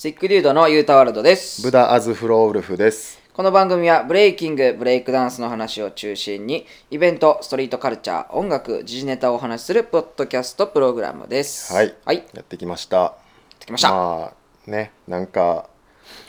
シックデュードのユータワールドです。ブダ・アズ・フローウルフです。この番組はブレイキングブレイクダンスの話を中心にイベントストリートカルチャー音楽時事ネタをお話しするポッドキャストプログラムです。はい、はい。やってきました。できました、まあね、なんか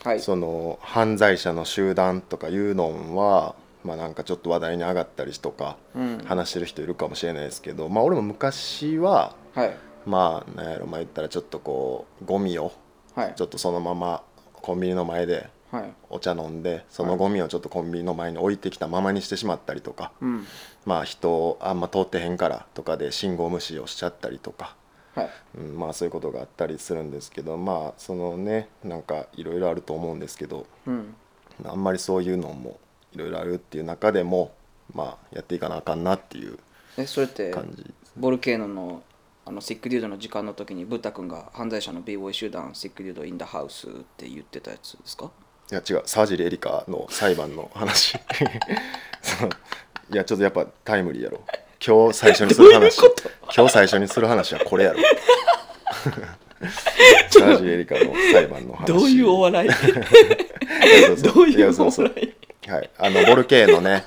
はい。その犯罪者の集団とかいうのは、まあなんかちょっと話題に上がったりとか、うん。話してる人いるかもしれないですけど、まあ俺も昔ははい。まあなんやろまあ言ったらちょっとこうゴミをはい。ちょっとそのままコンビニの前ではい。お茶飲んでそのゴミをちょっとコンビニの前に置いてきたままにしてしまったりとか、うん。まあ人あんま通ってへんからとかで信号無視をしちゃったりとか、はい。うん、まあそういうことがあったりするんですけどまあそのねなんかいろいろあると思うんですけどうん。あんまりそういうのもいろいろあるっていう中でもまあやっていかなあかんなっていうえそれって感じボルケーノのあのシックデュードの時間の時にブッダ君が犯罪者の b ボーイ集団シックデュードインダハウスって言ってたやつですか？いや違う。沢尻エリカの裁判の話。いやちょっとやっぱタイムリーやろ。今日最初にする話。今日最初にする話はこれやろ。沢尻エリカの裁判の話。どういうお笑い？どういうお笑はい。あのボルケーノね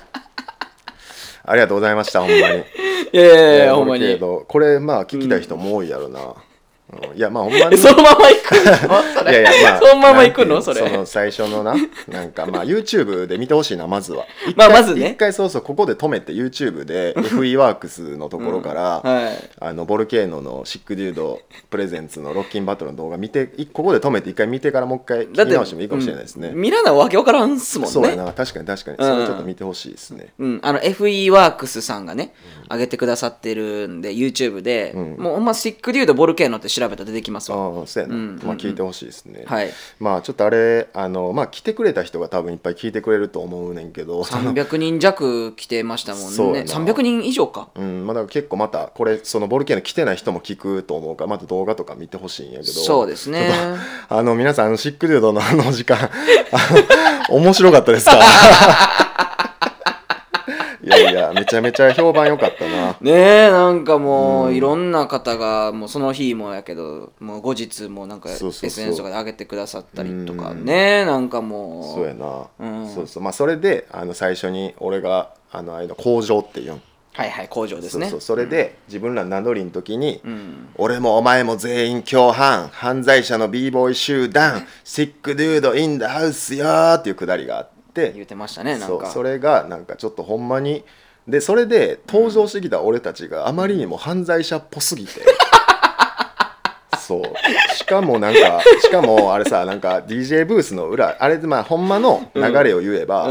ありがとうございましたほんまに。いやいやいやほんまに。ノこれまあ聞きたい人も多いやろな、うんいやまあほんまに。そのまま行くの？それいやいやまあそのまま行くの？それ。その最初のななんかまあ YouTube で見てほしいなまずは。一 まあ回まずね。一回そうそうここで止めて YouTube で FE ワークスのところから、はい。あのボルケーノのシックデュードプレゼンツのロッキンバトルの動画見ていここで止めて一回見てからもう一回聞き直してもいいかもしれないですね、うん。見らなわけわからんっすもんね。そうやな。確かに確かに。うん。それちょっと見てほしいですね、うん、あの FE ワークスさんがね、上げてくださってるんで YouTube で、うん。もうほんまシックデュードボルケーノって調べたら出てきますわ。ああそうやな、うんまあ聞いてほしいですね、はい。まあちょっとあれあのまあ来てくれた人が多分いっぱい聞いてくれると思うねんけど。その300人弱来てましたもんね。そうやな。300人以上か。うんまあ、だから結構またこれそのボルケーノ来てない人も聞くと思うからまた動画とか見てほしいんやけど。そうですね。あの皆さんあのシックデュードのあの時間あの面白かったですか？いやいやめちゃめちゃ評判良かったな。ねえなんかもう、いろんな方がもうその日もやけどもう後日もなんかそうそうそう。SNS とかで上げてくださったりとかうん。ねなんかもうそうやな、うん。そうそう。まあそれであの最初に俺があのあれの工場っていうん。はいはい工場ですね。そうそう。それで自分ら名乗りの時に、うん。俺もお前も全員共犯犯罪者の b ボーイ集団シックデュードインダハウスよーっていうくだりがあって言ってましたねなんか。それがなんかちょっとほんまにでそれで登場してきた俺たちがあまりにも犯罪者っぽすぎて。そう。しかもなんかしかもあれさなんか DJ ブースの裏あれでまあほんまの流れを言えば、あ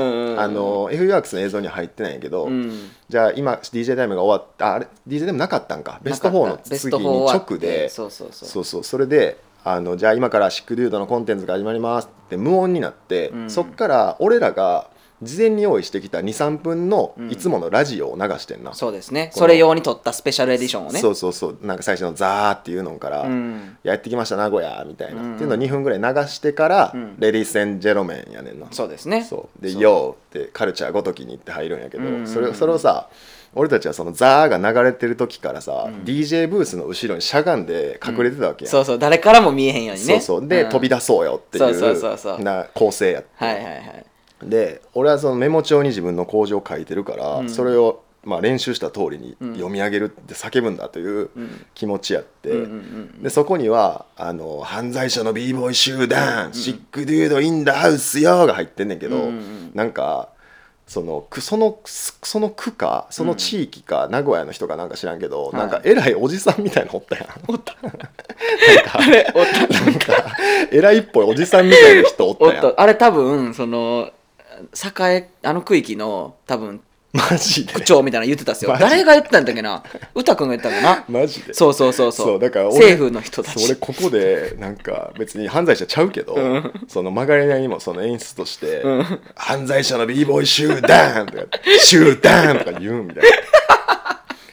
の F ワークスの映像には入ってないんやけど、うん。じゃあ今 DJ タイムが終わったああれ DJ タイムなかったんか。ベスト4のベスト4次に直で。そうそう。そうそう。それであのじゃあ今からシックデュードのコンテンツが始まりますって無音になって、うん。そっから俺らが事前に用意してきた23分のいつものラジオを流してんな、そうですね。それ用に撮ったスペシャルエディションをね。そうそうそうなんか最初の「ザー」っていうのから「うん。やってきました名古屋」みたいな、うん。うんっていうのを2分ぐらい流してから「うん。レディース・エン・ジェロメン」やねんな。そうですね。そう。で「そう。ヨー」ってカルチャーごときにって入るんやけど、うん。うんうんそれそれをさ俺たちはその「ザー」が流れてる時からさ、DJ ブースの後ろにしゃがんで隠れてたわけやん、そうそう。誰からも見えへんようにね。そうそう。で、ん。飛び出そうよっていうな構成やはいはいはいで俺はそのメモ帳に自分の工場を書いてるから、うん。それをまあ練習した通りにうん。読み上げるって叫ぶんだといううん。気持ちやって、うんうんうんでそこにはあの「犯罪者の b ボーイ集団、シックデュードインダハウスよ」が入ってんねんけど、うんうんうん。なんかそのくそのその区かその地域か、名古屋の人かなんか知らんけど、はい。なんか偉いおじさんみたいなのおったやん。おった。なんかなんか偉いっぽいおじさんみたいな人おったおっやん。とあれ多分その栄あの区域の多分マジで？区長みたいなの言ってたっすよ。マジ誰が言ってたんだっけな？歌君が言ったんかな？マジで？そうそうそうそう。そうだから俺政府の人たち。そう俺ここでなんか別に犯罪者ちゃうけど、うん。その曲がりなりにもその演出として「うん。犯罪者の b ボーイ集団!」とか「集団!」とか言うみたいな。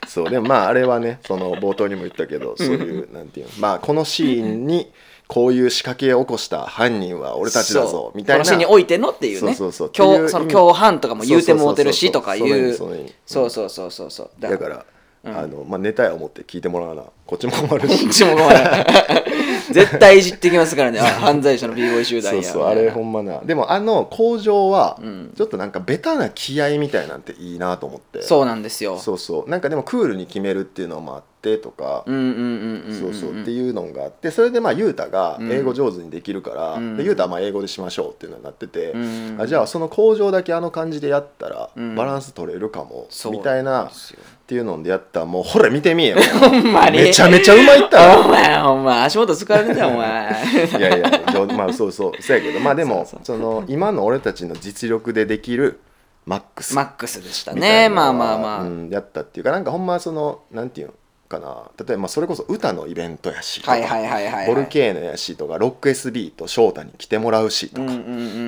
そうでもまああれはねその冒頭にも言ったけどそういうなんていうのまあこのシーンにこういう仕掛けを起こした犯人は俺たちだそぞみたいな。うこのにおいてのっていうね。そうそうそう。その共犯とかも言うてもうてるしとかいそうそうそうそう。うそうそうだだからうん。あのまあ、ネタや思って聞いてもらわな。こっちも困るこしっちもごめん絶対いじってきますからね。あ犯罪者の b ボーイ集団や。そうそうあれほんまなでもあの工場はうん。ちょっとなんかベタな気合みたいなんていいなと思って。そうなんですよ。そうそう。なんかでもクールに決めるっていうのもあってとか、うんうんうんうんんそうそうっていうのがあって。それでまあ雄太が英語上手にできるから、うん。で雄太はまあ英語でしましょうっていうのになってて、うん。あじゃあその工場だけあの感じでやったらうん。バランス取れるかも、そうみたいなっていうのでやったらもうほら見てみえよ ほんまに。めちゃめちゃうまいったらお前ほんま。足元疲れるじゃんお前。いやいやまあそうそうそうやけど。まあでもその今の俺たちの実力でできるマックス。マックスでしたね。まあまあまあ、うん、やったっていうかなんかほんまそのなんていうのかな。例えばまあそれこそ歌のイベントやしボルケーノやしとかロック SB と翔太に来てもらうしとか、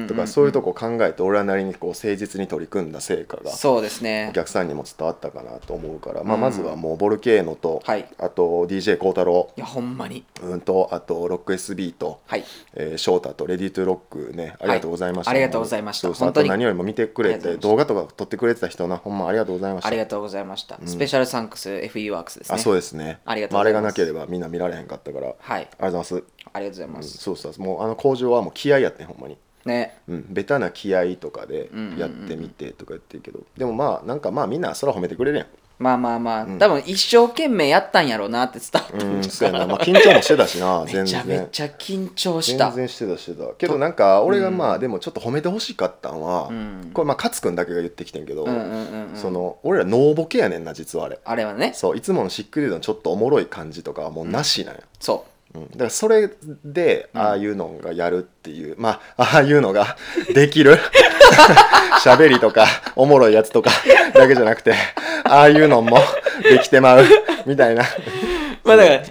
とかそういうとこ考えて俺らなりにこう誠実に取り組んだ成果がそうですね。お客さんにも伝わったかなと思うから、まあ、うん。まずはもうボルケーノと、はい。あと d j k o 太郎いやほんまに。うんとあとロック SB と、はい。えー、翔太とレディートゥロックねありがとうございました、ありがとうございました。あと何よりも見てくれて動画とか撮ってくれてた人なほんまありがとうございました。ありがとうございました、スペシャルサンクス FE ワークスですね。あそうですね。ありがとうございます。れがなければみんな見られへんかったから、はい。ありがとうございます、ありがとうございうんます、そうそう。もうあの工場はもう気合やってんほんまに。ね。うん、ベタな気合とかでうんうんうんやってみてとか言ってるけど、でもまあなんかまあみんなそら褒めてくれるやんまあまあまあ、多分一生懸命やったんやろうなって伝わったうんんじゃそうやな、まあ、緊張もしてたしなめ 全然。ちゃめちゃ緊張した。全然してたし。てたけどなんか俺がまあでもちょっと褒めてほしかったんは、うん。これまあ勝君だけが言ってきてんけど、うんうんうんうん。その俺らノーボケやねんな実はあれ。あれはね。そういつものシックデュードのちょっとおもろい感じとかはもうなしなんや、そうん、だからそれでああいうのがやるっていう、まあああいうのが できる。喋りとかおもろいやつとか だけじゃなくてああいうのもできてまう。みたいな。うまあだから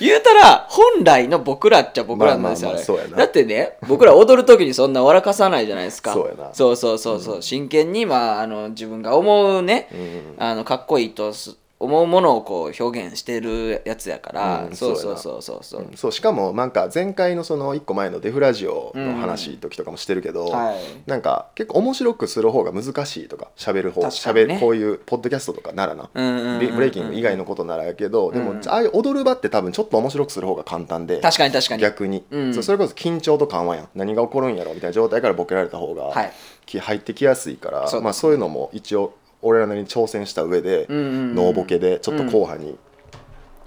言うたら本来の僕らっちゃ僕らなんですよ、まあまあまあだってね僕ら踊る時にそんな笑かさないじゃないですか。そうやな。そうそうそうそう。真剣に、まあ、あの自分が思うね、うん。あのかっこいいとす思うものをこう表現してるやつやから、うんそうそやな。そううそうそう。そう、そうしかもなんか前回のその1個前のデフラジオの話時とかもしてるけど、はい。なんか結構面白くする方が難しいとか喋る方ね。喋るこういうポッドキャストとかならな、うんうんうんうんブレイキング以外のことならやけど、でもうん。ああいう踊る場って多分ちょっと面白くする方が簡単で確かに確かに。逆に、うん。そうそれこそ緊張と緩和やん。何が起こるんやろみたいな状態からボケられた方が、はい。き入ってきやすいからそうまあ、そういうのも一応俺らなりに挑戦した上で、うんうんうんノーボケでちょっと硬派に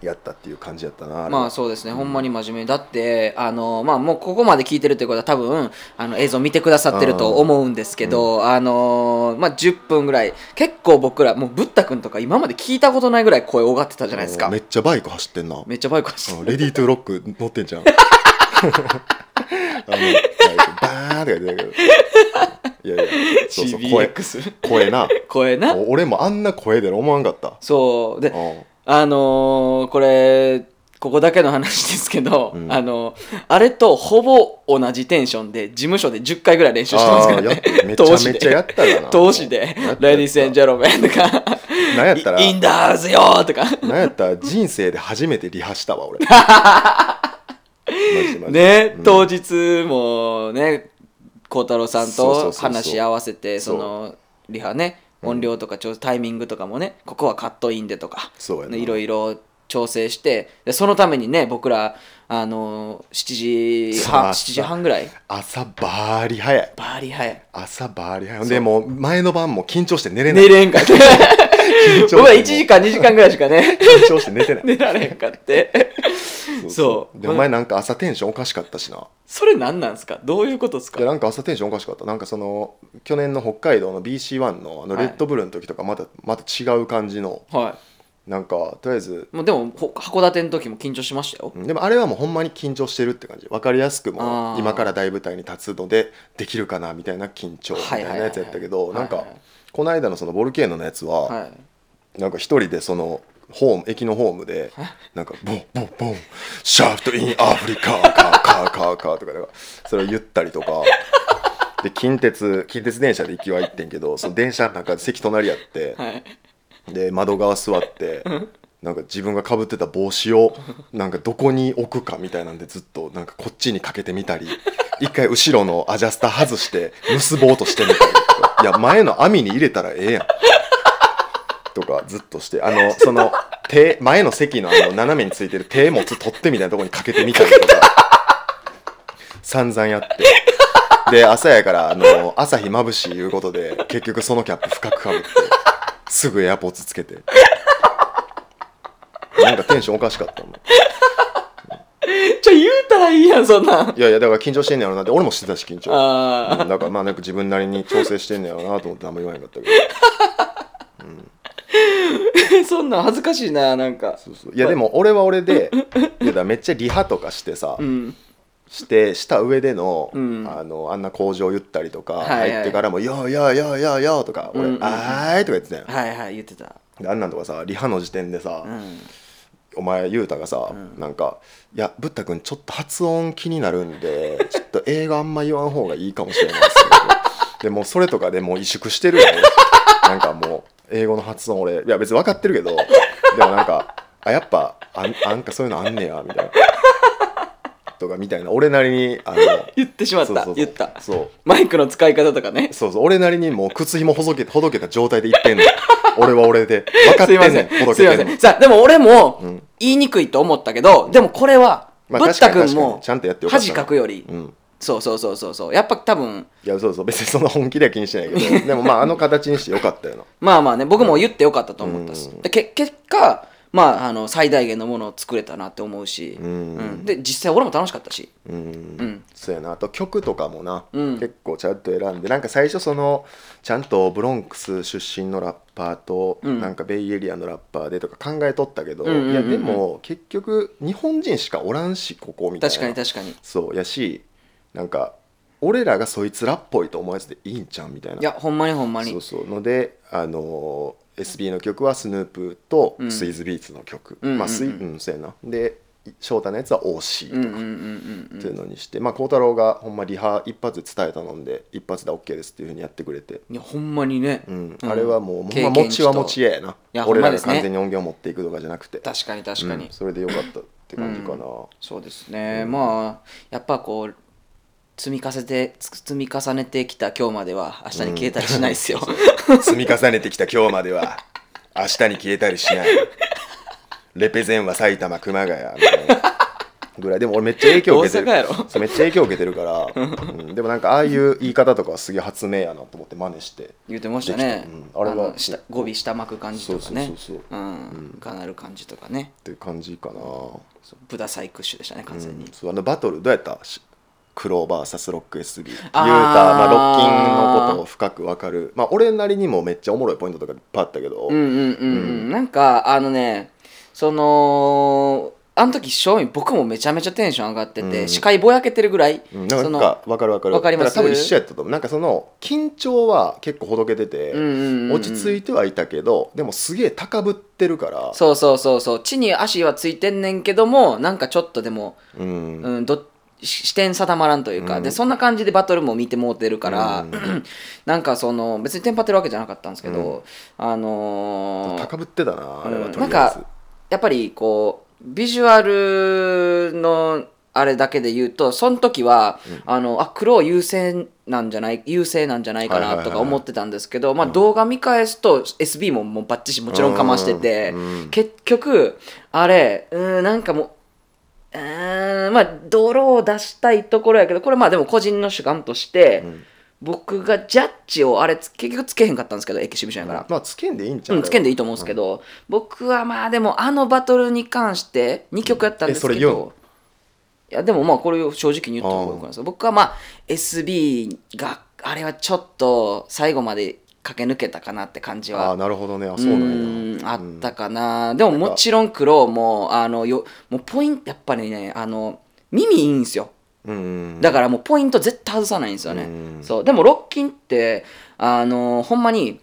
やったっていう感じやったな、あれはまあそうですね、ほんまに真面目。だってあのまあもうここまで聞いてるということは多分あの映像見てくださってると思うんですけど、あのまあ10分ぐらい結構僕らもうブッダ君とか今まで聞いたことないぐらい声大がってたじゃないですか。めっちゃバイク走ってんな。めっちゃバイク走ってうんレディートゥーロック乗ってんじゃん あのバーンって言ってたけど。いやいやそうそう声 CBX 声な。声な。俺もあんな声で思わんかった。そう。でうん。あのーこれここだけの話ですけど、うん。あのあれとほぼ同じテンションで事務所で10回ぐらい練習してますからあーやっねてめちゃめちゃやったかな。投資で。やったやった「レディース・エン・ジェロメン」とか。なんやったら。インダーズよーとか。なんやったら人生で初めてリハしたわ俺 ね、うん。当日もね孝太郎さんと話し合わせてそのリハね音量とかちょタイミングとかもねここはカットインでとかいろいろ調整してでそのためにね僕らあの7時半そう7時半ぐらい。朝バーリ早い。バーリ早い。朝バーリ早い。でもう前の晩も緊張して寝れない。寝れんかって緊張して僕は1時間2時間ぐらいしかね。緊張して寝てない。寝られんかって。そうでお前なんか朝テンションおかしかったしな。それ何なんですか？どういうことですか？いやなんか朝テンションおかしかった。なんかその去年の北海道の BC1 のあのはい。レッドブルの時とかまたまた違う感じの。はなんかとりあえずいもうでもほ函館の時も緊張しましたよ。うんでもあれはもうほんまに緊張してるって感じ。分かりやすくも今から大舞台に立つのでできるかなみたいな緊張みたいなやつやったけどなんかはいはいはいはいこの間のそのボルケーノのやつははい。なんか一人でそのホーム駅のホームでなんかボンボンボンシャーフトインアフリカカーカーカーカーとかかそれを言ったりとか。で近鉄近鉄電車で行きは行ってんけどその電車の中で席隣やってはい。で窓側座ってなんか自分がかぶってた帽子をなんかどこに置くかみたいなんでずっとなんかこっちにかけてみたり一回後ろのアジャスター外して結ぼうとしてみたりいや前の網に入れたらええやん。とかずっとして。あのその手前の席のあの斜めについてる手持つ取っ手みたいなとこにかけてみたりとか。散々やって。で朝やからあの朝日眩しいいうことで結局そのキャップ深くかぶってすぐエアポーツつけて。なんかテンションおかしかったもん。ちょ言うたらいいやんそんなん。いやいやだから緊張してんねやろなって。俺もしてたし緊張。あうんだからまあなんか自分なりに調整してんねやろなと思ってあんま言わへんかったけど。あ そんなん恥ずかしいななんか。そうそう。いやでも俺は俺で いやだめっちゃリハとかしてさ、うん。してした上での,、うん。あのあんな工場言ったりとか、はいはい。入ってからも「よーよーよーよーよー」とか俺「うんうんうん。あーい」とか言ってたやん。はいはい言ってた。であんなんとかさリハの時点でさ、うん。お前雄太がさ、なんか「いやブッダ君ちょっと発音気になるんで ちょっと英語あんま言わん方がいいかもしれないですけど」でもうそれとかでもう萎縮してるよね。なんかもう英語の発音俺いや別に分かってるけどでもなんかあやっぱあんあんかそういうのあんねやみたいな。とかみたいな。俺なりにあの言ってしまった。そうそうそう。言った。そう。マイクの使い方とかね。そうそう。俺なりにもう靴ひもほどけほどけた状態で言ってんの俺は俺で。分かってんすいません。ねんすいません。さあでも俺もうん。言いにくいと思ったけどでもこれはまあブッダ君確かに確かもに。ちゃんとやってよかった恥かくより。うん。そうそうそうそうそう。やっぱ多分いやそうそう。別にそんな本気では気にしてないけど。でもまああの形にしてよかったよな。まあまあね僕も言ってよかったと思ったっす。うん。でけ結果まああの最大限のものを作れたなって思うし。うん。うん。で実際俺も楽しかったし。うん、ん。そうやな。あと曲とかもな、うん。結構ちゃんと選んで。なんか最初そのちゃんとブロンクス出身のラッパーと、うん。なんかベイエリアのラッパーでとか考えとったけど、うんうんうんうん。いやでも結局日本人しかおらんしここみたいな。確かに確かに。そうやしなんか俺らがそいつらっぽいと思うやつでいいんちゃうみたいな。いやほんまにほんまに。そうそう。のであのー SB の曲はスヌープとうん。スイズビーツの曲、うんまあスイうんうんうんそうやな。で翔太のやつは OC とかうんうんうんうんうん。っていうのにして、まあ孝太郎がほんまリハ一発で伝えたので一発で OK ですっていうふうにやってくれて、いやほんまにね。うん。うん。あれはもう、ほんま経験持ちは持ちややな。俺らが完全に音源を持っていくとかじゃなくて。確かに確かに。うん。それでよかったって感じかな、そうですね、まあやっぱこう積み重ねて積み重ねてきた今日までは明日に消えたりしないですよ、積み重ねてきた今日までは明日に消えたりしないレペゼンは埼玉熊谷みたいなぐらい。でも俺めっちゃ影響受けてる。めっちゃ影響受けてるから、うん。でもなんかああいう言い方とかはすげえ発明やなと思って真似して。言ってましたね。うん。あれは。の下語尾下巻く感じとかね。そうそうそうそう。うん。がなる感じとかね。っていう感じかな、ブダサイクッシュでしたね完全に、うんそうあのバトルどうやった？しクローバーサスロック SB 言うたあーまあ、ロッキンのことを深く分かる。まあ俺なりにもめっちゃおもろいポイントとかいっぱいあったけど、うんうんうん。うん。なんかあのねそのあの時正味僕もめちゃめちゃテンション上がってて、うん。視界ぼやけてるぐらい、うん。なんか分かる分かる。わかります？多分一緒やったと思う。なんかその緊張は結構ほどけてて、うんうんうんうん。落ち着いてはいたけどでもすげえ高ぶってるから。そうそうそうそう。地に足はついてんねんけどもなんかちょっとでも、う、ん。うん、どし視点定まらんというか、うん。でそんな感じでバトルも見てもうてるから、うん。なんかその別にテンパってるわけじゃなかったんですけど、あのー高ぶってたなあれはうん。とりあえず。なんかやっぱりこうビジュアルのあれだけで言うとその時は、あのあ黒優勢なんじゃない優勢なんじゃないかなとか思ってたんですけど、まあ、動画見返すと SB ももうバッチシもちろんかましてて、うん。結局あれうーんなんかもううーんまあ泥を出したいところやけどこれまあでも個人の主観として、ん僕がジャッジをあれつ結局つけへんかったんですけどエキシビションやから。まあつけんでいいんちゃう、うん、つけんでいいと思うんですけど、僕はまあでもあのバトルに関して2曲やったんですけど、いやでもまあこれを正直に言った方がよくないですか僕はまあ SB があれはちょっと最後まで駆け抜けたかなって感じああはなるほどね。あうそうなんや。あったかな、でももちろんクローもあのよもうポイントやっぱりねあの耳いいんですよ。うんだからもうポイント絶対外さないんですよね、うん。そう。でもロッキンってあのほんまに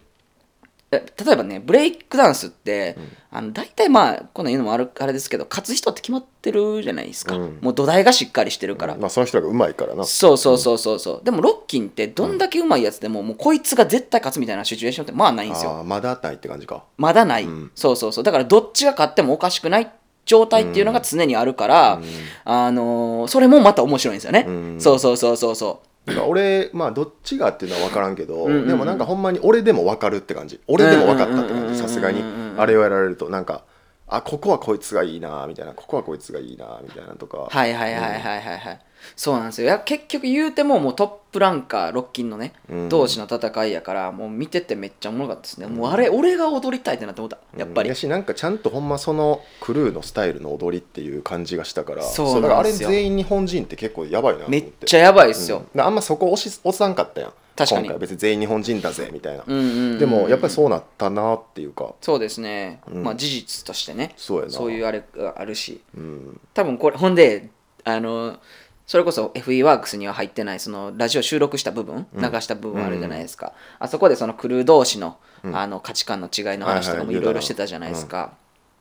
え例えばねブレイクダンスって、あの大体まあこんなん言うのもあるあれですけど勝つ人って決まってるじゃないですか、うん。もう土台がしっかりしてるから、まあその人がうまいからな。そうそうそうそうそう。でもロッキンってどんだけうまいやつでも、もうこいつが絶対勝つみたいなシチュエーションってまあないんですよ。まだないって感じか。まだない、うん。そうそうそう。だからどっちが勝ってもおかしくない状態っていうのが常にあるから、あのーそれもまた面白いんですよね、うん。そうそうそうそうそう。俺まあどっちがっていうのは分からんけど、うんうんうん。でもなんかほんまに俺でも分かるって感じ。俺でも分かったって感うんうんうんうんじさすがに。あれをやられるとなんかあここはこいつがいいなみたいな。ここはこいつがいいなみたいなとか。はいはいはいはいはいはいそうなんですよ。いや結局言うてももうトップランカーロッキンのね、うん。同士の戦いやからもう見ててめっちゃおもろかったですね、もうあれ俺が踊りたいってなって思った。やっぱり、うんやしなんかちゃんとほんまそのクルーのスタイルの踊りっていう感じがしたからそうだからあれなんですよ全員日本人って結構やばいなめっちゃやばいっすよ、うん。あんまそこ押し押さんかったやん。確かに。今回別に全員日本人だぜみたいな、うんうんうんうん。でもやっぱりそうなったなっていうか。そうですね、うん。まあ事実としてね。そうやな。そういうあれがあるし。うん。多分これほんであのそれこそ FE ワークスには入ってないそのラジオ収録した部分、流した部分あるじゃないですか、あそこでそのクルー同士の,、あの価値観の違いの話とかもはいろいろしてたじゃないですか、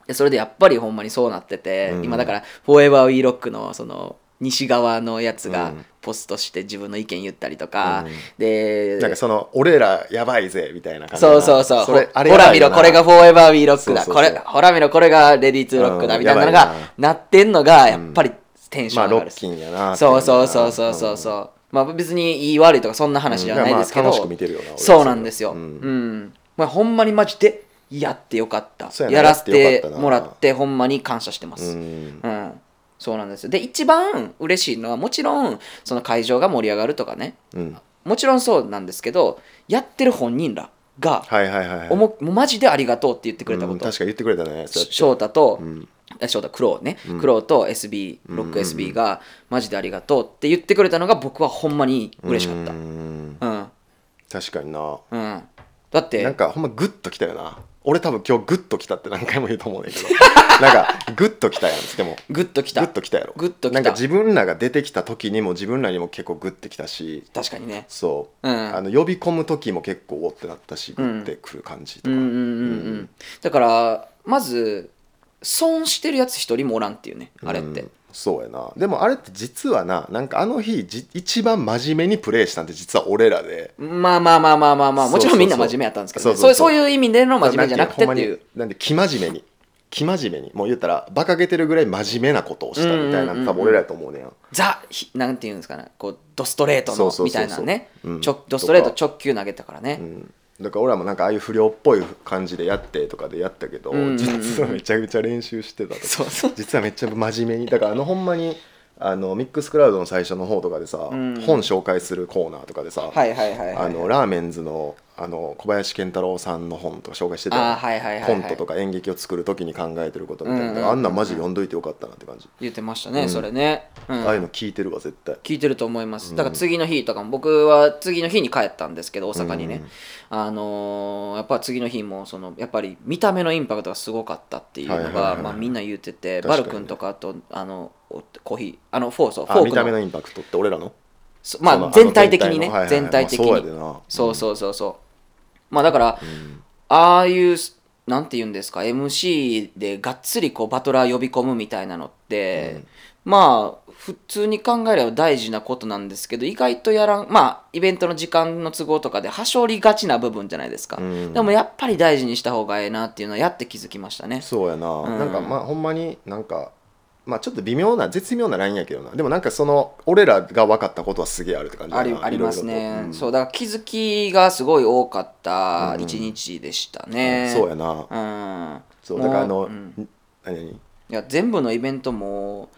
でそれでやっぱりほんまにそうなってて、うん。今だから「 Forever We Rock の」その西側のやつがうん。ポストして自分の意見言ったりとか、うん。でなんかその俺らやばいぜみたいな感じそうそうそう。ほら見ろ、これが Forever We Rock だ。そうそうそう。これ、ほら見ろ、これが Ready to Rock だ。うんみたいなのがなってんのが、やっぱりテンション上がるまあ Rockin' やなそうそうそうそうそうそう。まあ別にいい悪いとかそんな話じゃないですけど、そうなんですよ。ううんん。まあほんまにマジでやってよかった。やらせてもらってほんまに感謝してまうす。んうん。そうなんですよ。で、一番嬉しいのはもちろんその会場が盛り上がるとかね。うんもちろんそうなんですけど、やってる本人らが、はいはいはいはいおもマジでありがとうって言ってくれたこと、うん確か言ってくれたね翔太と、うんあ翔太クロウね、クロウと SB ロック SB がマジでありがとうって言ってくれたのが僕はほんまに嬉しかった。ううん。んうん、確かにな。だってなんかほんまグッときたよな。俺多分今日グッときたって何回も言うと思うねんけど。なんかグッときたやんでも。グッときた。グッときたやろ。グッときた。なんか自分らが出てきた時にも自分らにも結構グッてきたし。確かにね。そう、うん。あの呼び込む時も結構おってなったしグッてくる感じとか、うんうんうん。うん。だからまず損してるやつ一人もおらんっていうねあれって、うんそうやな。でもあれって実はななんかあの日じ一番真面目にプレイしたんって実は俺らで。まあまあまあまあまあまあもちろんみんな真面目やったんですけどね、そうそういう意味での真面目じゃなくてっていう。なんで生真面目に。生真面目に。もう言ったら馬鹿げてるぐらい真面目なことをしたみたいな多分俺らやと思うねやんザひなんていうんですかね。こうドストレートのみたいなね。ドストレート直球投げたからね、うんだから俺らもなんかああいう不良っぽい感じでやってとかでやったけど、うんうんうん。実はめちゃくちゃ練習してたとか。そうそう。実はめっちゃ真面目に。だからあのほんまにあのミックスクラウドの最初の方とかでさ、ん。本紹介するコーナーとかでさ、ラーメンズのあの小林健太郎さんの本とか紹介してたはいはいコントとか演劇を作る時に考えてることみたいな、うんうんうんうん。あんなんマジ読んどいてよかったなって感じ、言ってましたね、うん。それね、うん。ああいうの聞いてるわ絶対。聞いてると思います。だから次の日とかも僕は次の日に帰ったんですけど大阪にね、あのーやっぱ次の日もそのやっぱり見た目のインパクトがすごかったっていうのが、はいはいはいまあ、みんな言っててバル君とかあとあのおコーヒーあのフォーそうフあ見た目ォークののインパクトって俺らの？そまあ全体的にね。あの？はいはいはい。全体的に。そうそうそうそうまあだから、ああいうなんて言うんですか MC でがっつりこうバトラー呼び込むみたいなのって、まあ普通に考えれば大事なことなんですけど意外とやらんまあイベントの時間の都合とかではしょりがちな部分じゃないですか、うん。でもやっぱり大事にした方がええなっていうのはやって気づきましたね。そうやな、ん。なんかまあほんまになんかまあちょっと微妙な絶妙なラインやけどな。でもなんかその俺らが分かったことはすげえあるって感じありありますね。そうだから気づきがすごい多かった一日でしたね、そうやな。うん。そうだからあの、何々いや全部のイベントも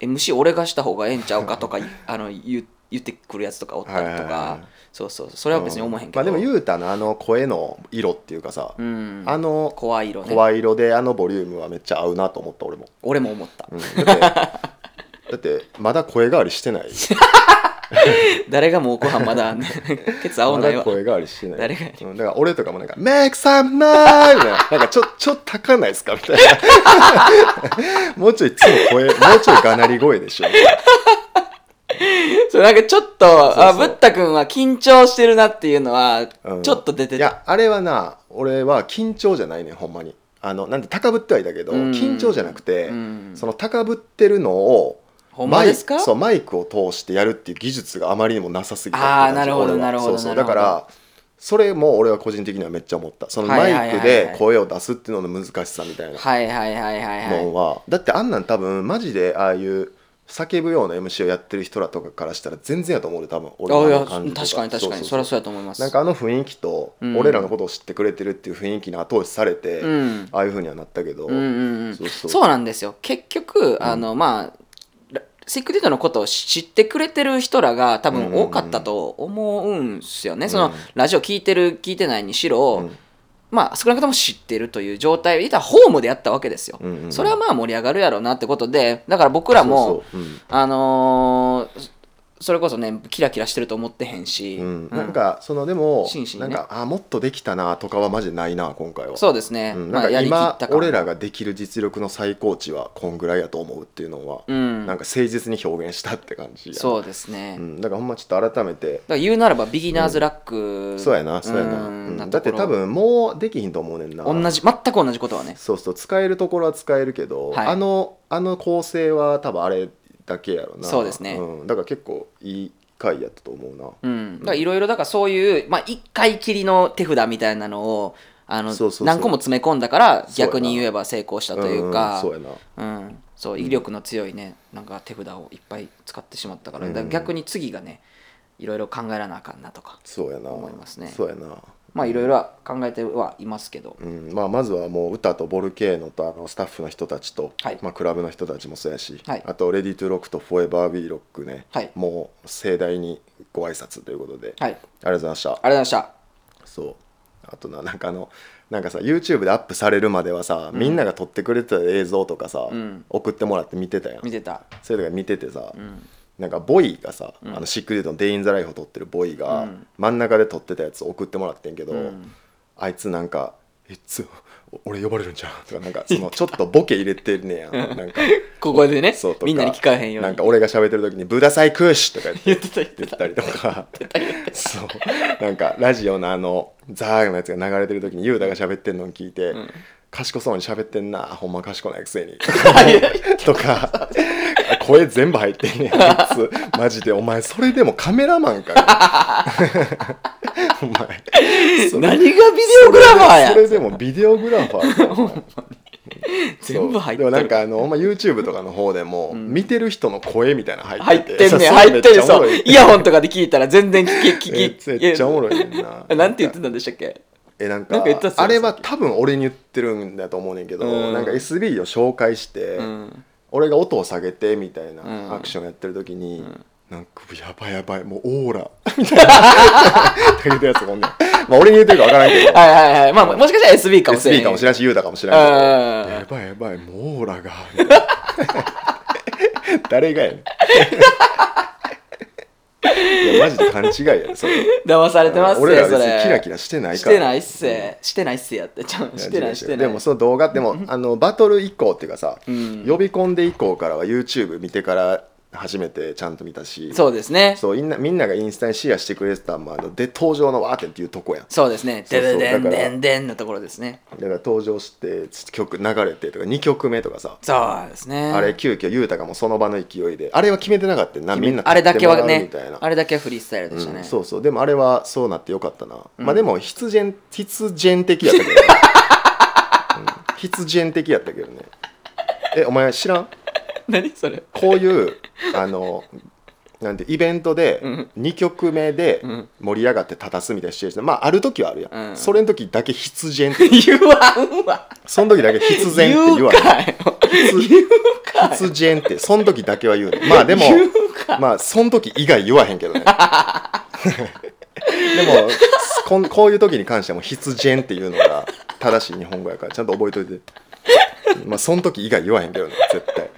MC 俺がした方がええんちゃうかとか あの言う言ってくるやつとかおったりとかそうそうそれは別に思わへんけど、まあでも言うたなあの声の色っていうかさ、うん、あの声色ね。声色であのボリュームはめっちゃ合うなと思った俺も、俺も思った、うん、だってだってまだ声変わりしてない。誰がもうご飯まだ ケツ合わないわ。まだ声変わりしてない。誰がうん。だから俺とかもなんか「Make some noise!」みたいな。なんかちょちょっと高ないですかみたいな。もうちょいいつも声もうちょいがなり声でしょ そうなんかちょっとあブッダ君は緊張してるなっていうのはうん。ちょっと出てた、いやあれはな俺は緊張じゃないねんほんまに。あのなんで高ぶってはいたけどうん。緊張じゃなくてうん。その高ぶってるのをマイそうマイクを通してやるっていう技術があまりにもなさすぎたあなるほどなるほどそうそう。なるほど。だからそれも俺は個人的にはめっちゃ思った。そのマイクで声を出すっていうのの難しさみたいなはいはいはいはいはい。のは。だってあんなん多分マジでああいう叫ぶような MC をやってる人らとかからしたら全然やと思うで多分あ俺のいや感じと確かに確かに。そりゃそうやと思います。なんかあの雰囲気とうん。俺らのことを知ってくれてるっていう雰囲気に後押しされて、うん。ああいう風にはなったけど、うんうんうん。そうそう。そうなんですよ。結局あのまあラシックディートのことを知ってくれてる人らが多分多かったと思うんすよね、そのうん。ラジオ聞いてる聞いてないにしろ、うんまあ少なくとも知ってるという状態でたらホームでやったわけですよ、うんうんうん。それはまあ盛り上がるやろうなってことでだから僕らもそうそう。うん。あのーそれこそねキラキラしてると思ってへんし、うん。うん。なんかそのでも、ね。なんかあもっとできたなとかはマジでないな今回は。そうですね、うん、なんか今った感俺らができる実力の最高値はこんぐらいやと思うっていうのは、うん。なんか誠実に表現したって感じやな。そうですね、うん、だからほんまちょっと改めてだから言うならばビギナーズラック、そうやなそうやな,、ううん。んなだって多分もうできひんと思うねんな。同じ全く同じことはね。そうそう使えるところは使えるけど、はい。あのあの構成は多分あれだけやろな。そうですね。うん、だから結構いい回やったと思うな。うん。だからいろいろだからそういうまあ一回きりの手札みたいなのをあの何個も詰め込んだから逆に言えば成功したというか。んそうやな。うん。そう威力の強いねなんか手札をいっぱい使ってしまったから。逆に次がねいろいろ考えらなあかんなとかそうやな。思いますね。そうやなまあいろいろは考えてはいますけど、うん。まあ、まずはもう歌とボルケーノとあのスタッフの人たちと、はい。まあ、クラブの人たちもそうやし、はい。あと「レディ・トゥ・ロック」と「 Forever We Rock ね」はい。もう盛大にご挨拶ということで、はい。ありありがとうございました。がとうございました。そう。あとななんかあのなんかさ YouTube でアップされるまではさ、みんなが撮ってくれてた映像とかさ、ん。送ってもらって見てたやん。見てた。それとか見ててさ、んなんかボイがさ、あのシックデュートの「デイン・ザ・ライフ」を撮ってるボイが、うん。真ん中で撮ってたやつ送ってもらってんけど、ん。あいつなんか「いつ俺呼ばれるんじゃん」とかなんかそのちょっとボケ入れてんねやなんか ここでねそうとかみんなに聞かへんように。なんか俺が喋ってる時に「ブダサイクッシュ」とか言ってたりとか。そう。なんかラジオのあのザーのやつが流れてる時にユータが喋ってんのを聞いて、賢そうに喋ってんなほんま賢ないくせに。とか 声全部入ってんねん。あいつ。マジで。お前それでもカメラマンかよ。お前。それ何がビデオグラファーや。それでもビデオグラファーか。お前全部入ってる。そうでもなんかあのほんま YouTube とかの方でも、見てる人の声みたいなの入入ってってんねさ入ってるそう。イヤホンとかで聞いたら全然聞き聞きめっちゃおもろいねんな。えなんて言ってたんでしたっけ？えなんかなんか言ったっすよあれは多分俺に言ってるんだと思うねんけど、うん。なんか SB を紹介して、うん俺が音を下げてみたいうん。なアクションやってる時に、なんかやばいやばいもうオーラ。みたいな。言ってるやつがおんねんまあ俺に言ってるか分からんけど。はいはいはい。まあもしかしたら SB かもしれ SB んかもしれん。しユータかもしれんけどうん。やばいやばいもうオーラが。誰がやねん いやマジで勘違いやでそれ。騙されてます俺ら別それ。にキラキラしてないしから。てないっせしてないっせやって。ちゃうしてないしてない。でもその動画。でも あのバトル以降っていうかさ、ん。呼び込んで以降からは YouTube 見てから初めてちゃんと見たし。そうですね。そうみんなみんながインスタにシェアしてくれてたのもあので登場のワーテンっていうとこやん。そうですね。でででんでんでんのところですね。だから登場して曲流れてとか2曲目とかさ、そうですね。あれ急遽裕太がもうその場の勢いであれは決めてなかったよなみんなあれだけはねあれだけはフリースタイルでしたね。うんそうそう。でもあれはそうなってよかったな、まあでも必然必然的やったけど、ね。うん必然的やったけどね。えお前知らん？何それ？こういうあのなんてイベントでうん。2曲目でん。盛り上がって立たすみたいなシチュエーション。まあある時はあるやん、うん。それの時だけ必然。って言わんわ。その時だけ必然って言わ言うないかい必必然って。その時だけは言うねまあでも言うか。まあその時以外言わへんけどね。でもこんこういう時に関してはもう必然っていうのが正しい日本語やからちゃんと覚えといて。まあその時以外言わへんけどね絶対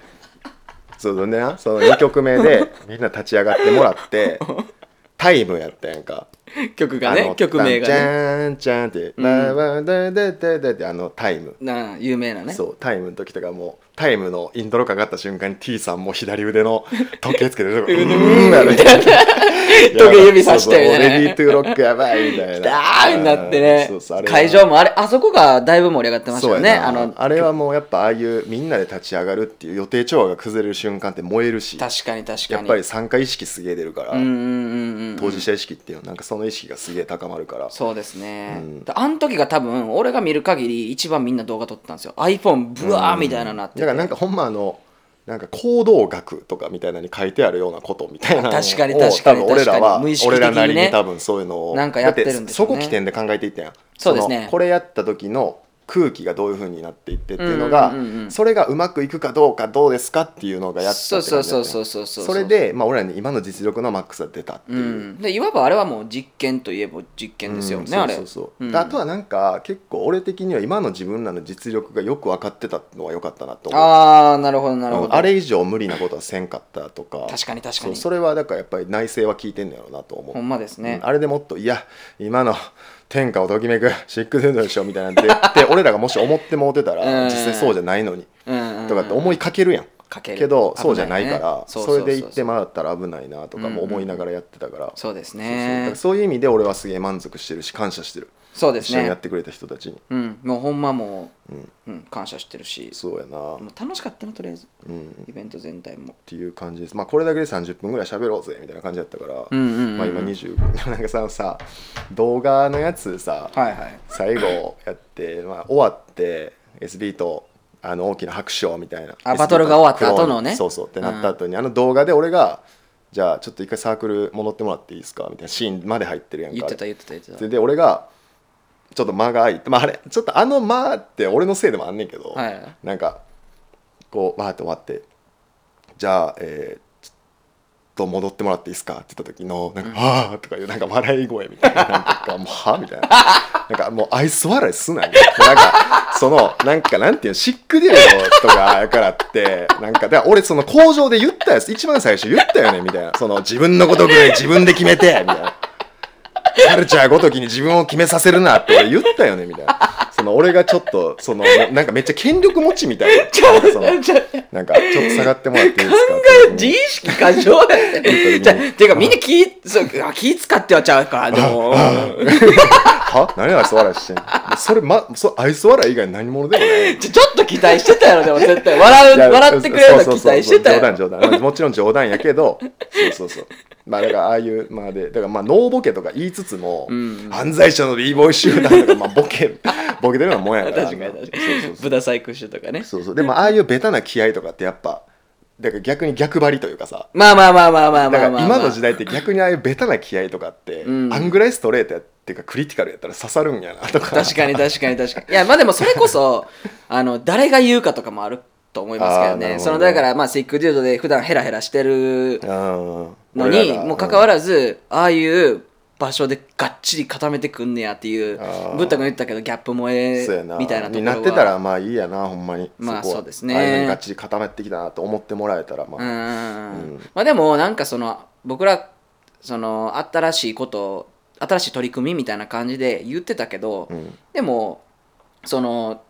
そうだね。その2曲目でみんな立ち上がってもらって タイムやったやんか 曲があのね曲名がじねゃんじゃんって「バーバーダダダダ」ってあのタイム。なあ有名なね。そうタイムの時とかもうタイムのイントロかかった瞬間に T さんも左腕の 時計つけてるうーんな。る。時計指さしてレディートゥーロックやばいみたいな。ダーになってね。そうそうあれは。会場もあれあそこがだいぶ盛り上がってましたそうやな。よねあのあれはもうやっぱああいうみんなで立ち上がるっていう予定調和が崩れる瞬間って燃えるし。確かに確かに。やっぱり参加意識すげえ出るから、うんうんうんうん。当事者意識っていうのなんかその意識がすげえ高まるから。そうですね、うん。あん時が多分俺が見る限り一番みんな動画撮ってたんですよ。iPhone ブワーみたいなのなってて、だからなんかほんまあのなんか行動学とかみたいなのに書いてあるようなことみたいなのを確かに確かに多分俺らは俺らなりに多分そういうのをなんかやってるんでしょうね。そこ起点で考えていったやん。そうですね。のこれやった時の空気がどういうふうになっていってっていうのが、それがうまくいくかどうかどうですかっていうのがやったってそう感じだそうそうそうそうそれで、まあ、俺らに今の実力のマックスが出たっていう。う、ん、でいわばあれはもう実験といえば実験ですよね、うんあれそうそうそう。うん。あとはなんか結構俺的には今の自分らの実力がよく分かってたのは良かったなと思うああなるほどなるほど、うんあれ以上無理なことはせんかったとか。確かに確かに。それはだからやっぱり内政は聞いてんのやろうなと思う、ほんまですね。うん、あれでもっといや今の天下をときめくシックドゥンドでしょみたいなんて 俺らがもし思ってもうてたうん。ら実際そうじゃないのに。うんうん。とかって思いかけるやんかける。けど危そうじゃないからねそれで言ってももらったら危ないなとかも思いながらやってたから。そうですね。らそういう意味で俺はすげえ満足してるし感謝してる。そうですね。一緒にやってくれた人たちに。うん。もうほんまもう、うん。うん、感謝してるし。そうやな。もう楽しかったなとりあえず。うんイベント全体も。っていう感じです。まあこれだけで30分ぐらい喋ろうぜみたいな感じだったから、うんうんうんまあ、今20 なんかささ動画のやつさ、はいはい。最後やって、まあ、終わって SB とあの大きな拍手をみたいな。あバトルが終わった後のね。そうそうってなった後に、あの動画で俺がじゃあちょっと一回サークル戻ってもらっていいですかみたいなシーンまで入ってるやんか。言ってた言ってた言ってた。でで俺がちょっと間が空いて、まあ、あれちょっとあの間って俺のせいでもあんねんけど、はい。なんかこうわーって終わってじゃあえーと戻ってもらっていいですか？って言った時のなんか「はあ」とかいうなんか笑い声みたいな。なんかもう「は?」みたいな。なんかもう愛想笑いすなよ。なんかそのなんかなんていうのシックデュオとかやからってなんかだから俺その工場で言ったやつ一番最初言ったよねみたいな。その自分のことぐらい自分で決めてみたいな。カルチャーごときに自分を決めさせるなって俺言ったよねみたいなその俺がちょっとそのなんかめっちゃ権力持ちみたいな。なんかちょっと下がってもらっていいですか？自意識過剰や。ねじゃあていうかみんな気そうあ気使ってはちゃうからでも。は？何愛想笑いしてん？のそれ、ま、そ愛想笑い以外何者でもない。ちょっと期待してたやろでも絶対。笑う笑ってくれるの期待してたやろ。冗談冗談。もちろん冗談やけど。そうそうそうまあだからああいうまあでだからまあノーボケとか言いつつも、ん。犯罪者の b ボーイ集団とかまあボケ ボケてるようなもんやから。確かに確かに。ブダサイクシュとかね。そうそう。でもああいうベタな気合とかってやっぱだから逆に逆張りというかさ。まあまあまあまあまあまだあまあから今の時代って逆にああいうベタな気合とかって、うん。あんぐらいストレートやっていうかクリティカルやったら刺さるんやなとか。確かに確かに確かに。いやまあでもそれこそ あの誰が言うかとかもあると思いますけどね。そのだからまあセックデュードで普段ヘラヘラしてるののにもう関わらずああいう場所でがっちり固めてくんねやっていうあー。ブッダ君言ったけどギャップ萌えみたいなところなってたらまあいいやなほんまに。まあそうですね。ああいうがっちり固まってきたなと思ってもらえたらまあ、うんうんうん。うん。まあでもなんかその僕らその新しいこと新しい取り組みみたいな感じで言ってたけど、うん。でもその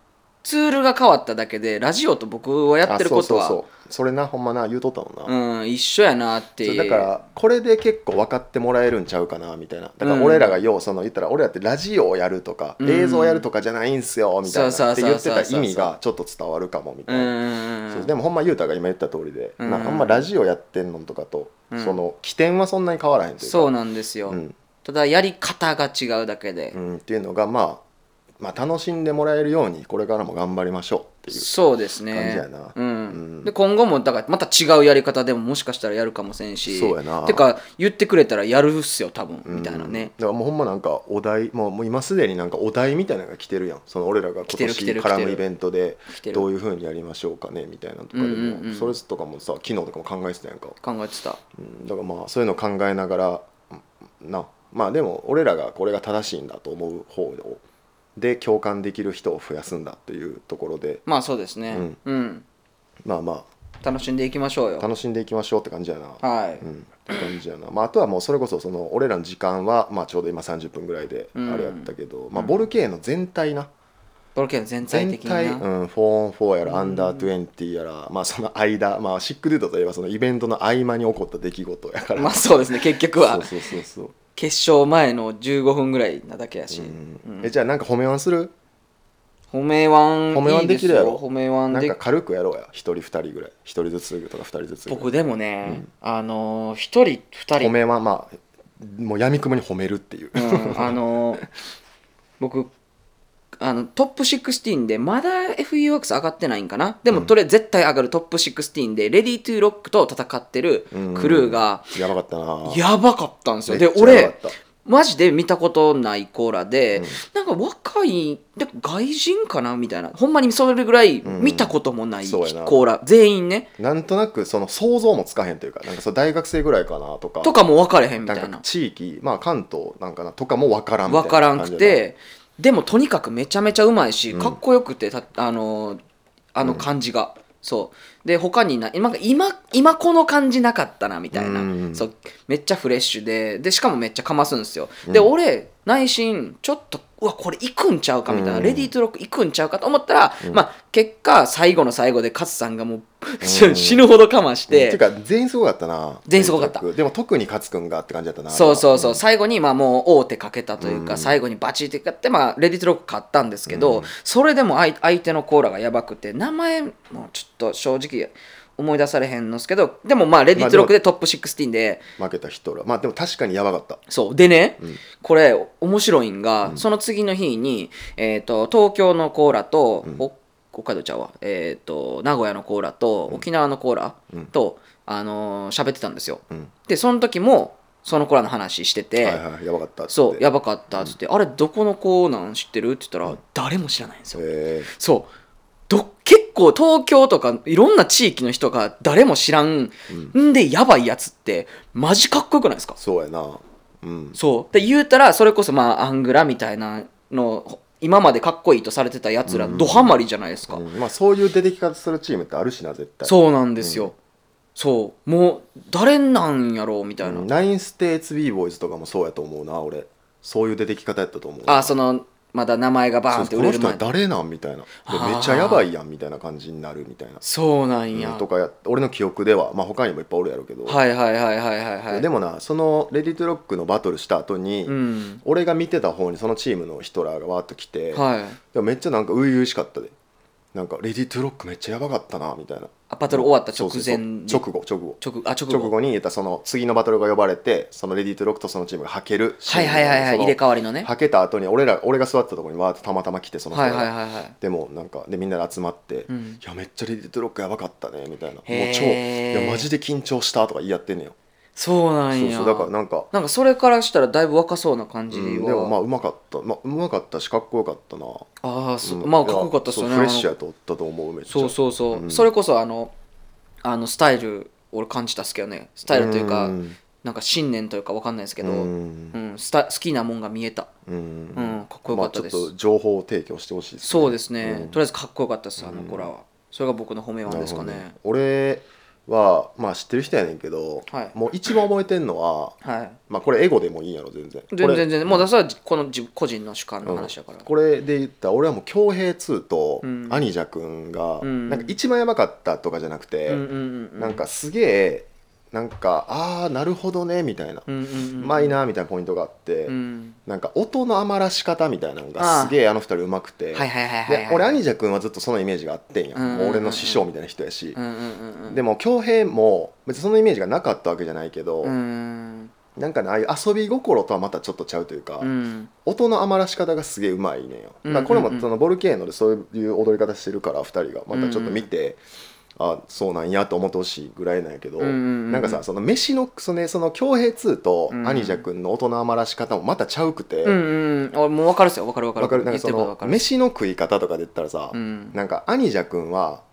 ツールが変わっただけでラジオと僕はやってることはあそうそうそう。それなほんまな言うとったもんな、うん、一緒やなって。そうだからこれで結構分かってもらえるんちゃうかなみたいな。だから俺らがようその言ったら俺らってラジオをやるとか、うん。映像をやるとかじゃないんすよみたいなそうって言ってた意味がちょっと伝わるかもみたういな、んそうでもほんまゆうたが今言った通りで、うん。なあんまラジオやってんのとかと、うんその起点はそんなに変わらへんというか。そうなんですよ、うん。ただやり方が違うだけで、うん、っていうのが、まあ、まあ楽しんでもらえるようにこれからも頑張りましょうっていうそうですね。感じやな。うん。うん。で今後もだからまた違うやり方でももしかしたらやるかもしれんしそうやな。てか言ってくれたらやるっすよ多分、うんみたいなね。だからもうほんまなんかお題もうもう今すでになんかお題みたいなのが来てるやん。その俺らが今年絡むイベントでどういうふうにやりましょうかねみたいなのとかで。も、それとかもさ昨日とかも考えてたやん。か、考えてた。うん、だからまあそういうの考えながらうんなまあでも俺らがこれが正しいんだと思う方をで共感できる人を増やすんだっていうところで。まあそうですね。うん、まあま楽しんでいきましょうあよ。楽しんでいきましょうって感じやな。はい、うん、って感じやな、まあ、あとはもうそれこそその俺らの時間は、まあ、ちょうど今30分ぐらいでうん。あれやったけど、まあ、ボルケーノ全体な。ボルケーノ全体全的にな。体、うん、4on4 やらアンダー20やら、まあその間、まあ、シックデュードといえばそのイベントの合間に起こった出来事やから、まあそうですね結局は。そうそうそうそう、決勝前の15分ぐらいなだけやし、うん。えじゃあなんか褒めワンする？褒めワン褒めできるやろ。褒めワンで。なんか軽くやろうや。1人2人ぐらい。1人ずつとか2人ずつぐらい。僕でもね、あのー、一人二人。褒めワンまあもうやみくもに褒めるっていう、うん、あのー僕あのトップ16でまだ FEWORKS 上がってないんかな？でもとりあえず絶対上がるトップ16で Ready to Rock と戦ってるクルーがやばかったな。やばかったんですよ。で俺マジで見たことないコーラで、うん。なんか若いで外人かなみたいな。ほんまにそれぐらいん。見たこともないそうやな。コーラ。全員ね。なんとなくその想像もつかへんというかなんかそう大学生ぐらいかなとか。とかも分かれへんみたな。いんなか地域まあ関東なんかなとかも分からんみたいな。分からんくてでもとにかくめちゃめちゃうまいしうん。かっこよくてたあのあの感じが、そう。で他にな今今今この感じなかったなみたいな、うんそう。めっちゃフレッシュででしかもめっちゃかますんですよ、うん。で俺内心ちょっとうわこれ行くんちゃうかみたいな、うん。レディートロック行くんちゃうかと思ったら、うん。まあ結果最後の最後で勝さんがもう、うん。死ぬほどかましで、て、ていうか全員すごかったな全員すごかった。でも特に勝君がって感じだったな。そうそうそう、ん。最後にまあもう王手かけたというか、うん。最後にバチってやって、まあ、レディートロック勝ったんですけど、うん。それでも相相手のコーラがやばくて名前もちょっと正直思い出されへんのですけどでもまあレディートロックでトップ16で負けた人ら。まあでも確かにやばかった。そう。でね、うん。これ面白いんが、その次の日に、えー、と東京のコーラと、うん。お北海道ちゃうわ、えー、と名古屋のコーラと、沖縄のコーラうん。と、あのー喋ってたんですよ。うん。でその時もそのコーラの話してて、はいはいやばかったっつって。そうやばかったっつって、あれどこの子なん知ってる？って言ったら、誰も知らないんですよ、えそうど結構東京とかいろんな地域の人が誰も知らん、ん。でやばいやつってマジかっこよくないですか？そうやな。うん。そう。で言うたらそれこそまあアングラみたいなの今までかっこいいとされてたやつらドハマりじゃないですか、うん。まあそういう出てき方するチームってあるしな絶対。そうなんですよ、そう。もう誰なんやろうみたいな、うん。ナインステーツ b ボーイズとかもそうやと思うな俺。そういう出てき方やったと思う。なあそのまだ名前がバーンってそうこの人は売れる前誰なんみたいな。でめっちゃやばいやんみたいな感じになるみたいな、そうなんや、うんとかや俺の記憶ではまあ他にもいっぱいおるやろうけど、はいはいはいはいはいはい。でもなその Ready to Rock のバトルした後に、うん。俺が見てた方にそのチームの人らがわーっと来て、はい。でもめっちゃなんか初々しかったでなんか Ready to Rock めっちゃやばかったなみたいな。あバトル終わった直前に？直後直後。直あ直後。直後に言ったその次のバトルが呼ばれてその Ready to Rock とそのチームがはける。はいはいはいはい。入れ替わりのね。はけた後に俺ら俺が座ってたところにわーってたまたま来てその人はいが、はいはいはい。でもなんかでみんなで集まって「うん。いやめっちゃレディ・トゥ・ロックやばかったね」みたいな「もう超いやマジで緊張した」とか言い合ってんねんよそうなんや。そうそう。だからなんかなんかそれからしたらだいぶ若そうな感じは、うんでもまあうまかった。まあうまかったしかっこよかったな。ああそ、うんまあかっこよかったっすよね。フレッシュやとったと思うめっちゃ。そうそうそう、うん。それこそあのあのスタイル俺感じたっすけどね。スタイルというか、うん。なんか信念というかわかんないですけど、ううんんスタ好きなもんが見えた。うん。うんかっこよかったです。まあ、ちょっと情報提供してほしいですね。そうですね、うん。とりあえずかっこよかったですあの子らは、それが僕の褒めワンですかね。俺はまあ知ってる人やねんけど、はい。もう一番覚えてんのははい。まあこれエゴでもいいんやろ全然。全然全然。もうだからそれはこの自個人の主観の話だから、これで言ったら俺はもう恭平2とうん。アニジャ君がうん。なんか一番やばかったとかじゃなくて、うんうんうんうん。なんかすげえなんかああなるほどねみたいな、うんうんうんうまいなみたいなポイントがあって、うん。なんか音の余らし方みたいなのがすげえあの二人うまくて、俺アニジャ君はずっとそのイメージがあってんや、うんうんうんもう俺の師匠みたいな人やし。う、んうんうんうん。でも恭平も別にそのイメージがなかったわけじゃないけど、うん。なんかねああいう遊び心とはまたちょっとちゃうというか、うん。音の余らし方がすげえうまいねんよ。これうんうん。もそのボルケーノでそういう踊り方してるから2人がまたちょっと見て、あそうなんやと思ってほしいぐらいなんやけど、うんうんうんなんかさその飯のそのねその恭平2とうん。アニジャ君の音の余らし方もまたちゃうくて、うんうん俺もう分かるっすよ。分かる分かる。わかる。なんかその分かる。飯の食い方とかで言ったらさ、うん。なんかアニジャ君は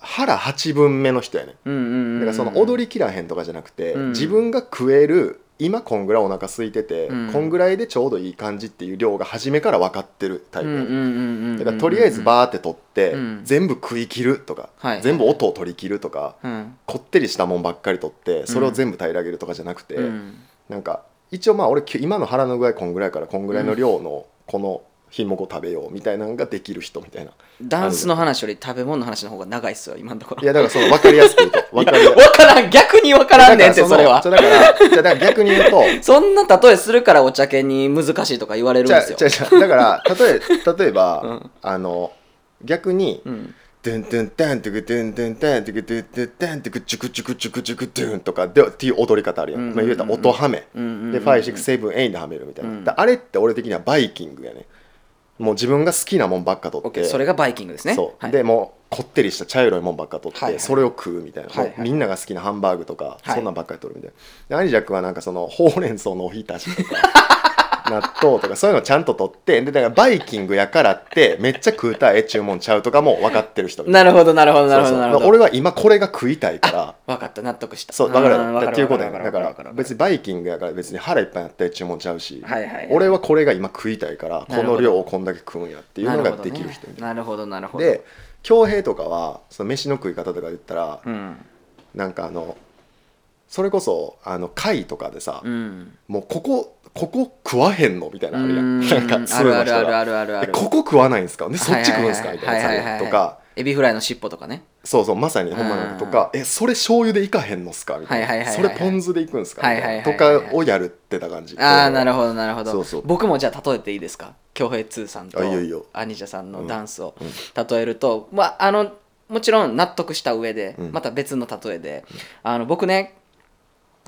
腹8分目の人やねん。うんうんうんだからその踊りきらへんとかじゃなくて、うん。自分が食える今こんぐらいお腹空いてて、うん。こんぐらいでちょうどいい感じっていう量が初めから分かってるタイプ。だからとりあえずバーって取って、うん。全部食い切るとか、はい全部音を取り切るとか、うん。こってりしたもんばっかり取ってそれを全部平らげるとかじゃなくて、うん。なんか一応まあ俺き今の腹の具合こんぐらいからこんぐらいの量のこの品目を食べようみたいなのができる人みたいな。ダンスの話より食べ物の話の方が長いっすよ今のところ。いやだからその分かりやすく言うと分かりやす分からん。逆に分からんねんってそれは。のだからじゃあだから逆に言うとそんな例えするからお茶犬に難しいとか言われるんですよ。じゃあじゃあだから例え 例えば、うん。あの逆に、うん。ドゥンドゥンタントゥクドゥンドゥンタントゥクドゥンドゥンタントゥクチュクチュクチュクチュクドゥンとかでっていう踊り方あるやん、言うたら音はめ、で567 8ではめるみたいな、あれって俺的にはバイキングやねもう自分が好きなもんばっか取って。それがバイキングですね。そう、はい。でもうこってりした茶色いもんばっか取って、はいはい。それを食うみたいな、はいはい。みんなが好きなハンバーグとか、はい。そんなんばっかり取るみたいな。でアニジャックはなんかそのほうれん草のおひたしとか納豆とかそういうのちゃんと取ってでだからバイキングやからってめっちゃ食うたらええもんちゃうとかも分かってる人なるほどなるほどなるほどなるほど。俺は今これが食いたいから。分かった納得した。そうだからん分っていうことや分だから別にバイキングやから別に腹いっぱいになったら注文ちゃうし、はいはいはい。俺はこれが今食いたいからこの量をこんだけ食うんやっていうのができる人な。なるほどねなるほど。で恭平とかはその飯の食い方とかで言ったら、うん。なんかあのそれこそあの貝とかでさ、うん。もうここここ食わへんの？みたいなのあるやうんん。なんかあるあるあるあがるあるある。えここ食わないんですか？でそっち食うんですか？みたいなとか。エビフライの尻尾とかね。そうそうまさにほんまなんか。とかえそれ醤油でいかへんのっすか？みたいな。それポン酢でいくんですか？とかをやるってた感じ。ああなるほほどなるほど。そうそう。僕もじゃあ例えていいですか？恭平2さんとアニジャさんのダンスをうん。例えると、まああのもちろん納得した上で、うん。また別の例えで、あの僕ね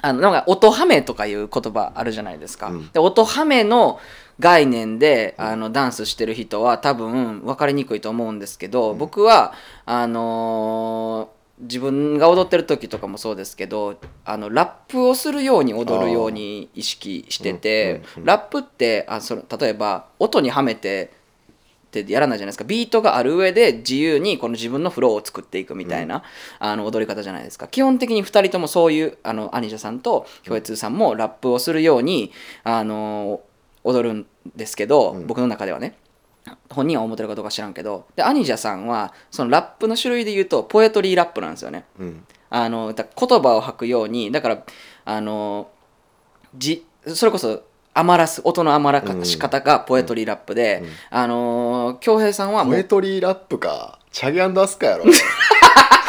あのなんか音ハメとかいう言葉あるじゃないですか、うん。で音ハメの概念であのダンスしてる人は多分分かりにくいと思うんですけど、僕はあのー自分が踊ってる時とかもそうですけどあのラップをするように踊るように意識してて、うんうんうんラップってあその例えば音にはめてってやらないじゃないですか。ビートがある上で自由にこの自分のフローを作っていくみたいな、あの踊り方じゃないですか。基本的に2人ともそういうあのアニジャさんとヒョエツーさんもラップをするようにあの踊るんですけど、うん。僕の中ではね。本人は思ってるかどうか知らんけど。でアニジャさんはそのラップの種類で言うとポエトリーラップなんですよね。うん。あのだ言葉を吐くようにだからあのじそれこそ余らす音の余らかし方がポエトリーラップで、うん。あのー恭平さんはポエトリーラップか。チャギアンドアスカやろ。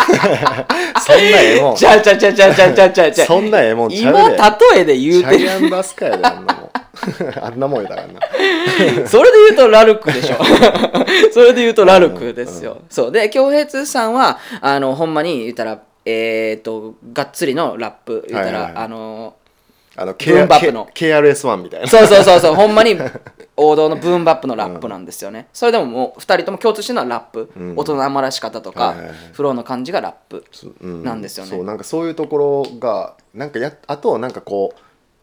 そんなええもん。ちゃうちゃうちゃうちゃうちゃうちゃう。ちゃうちゃうそんなええもんちゃ今うで。例えで言うチャギてアンドアスカやであんなもん。あんなもんやだからな。それで言うとラルクでしょ。それで言うとラルクですよ、そう。で恭平通さんはあのほんまに言ったらえっ、とがっつりのラップ言ったら、はいはいはい。あのあのブーンバップの。K- KRS-1 みたいな。そうそうそうそう。ほんまに 王道のブーンバップのラップなんですよね、それでももう2人とも共通してるのはラップ、うん。音の余らし方とか、はいはいはい。フローの感じがラップうん。なんですよね。そうなんかそういうところがなんかやあとなんかこう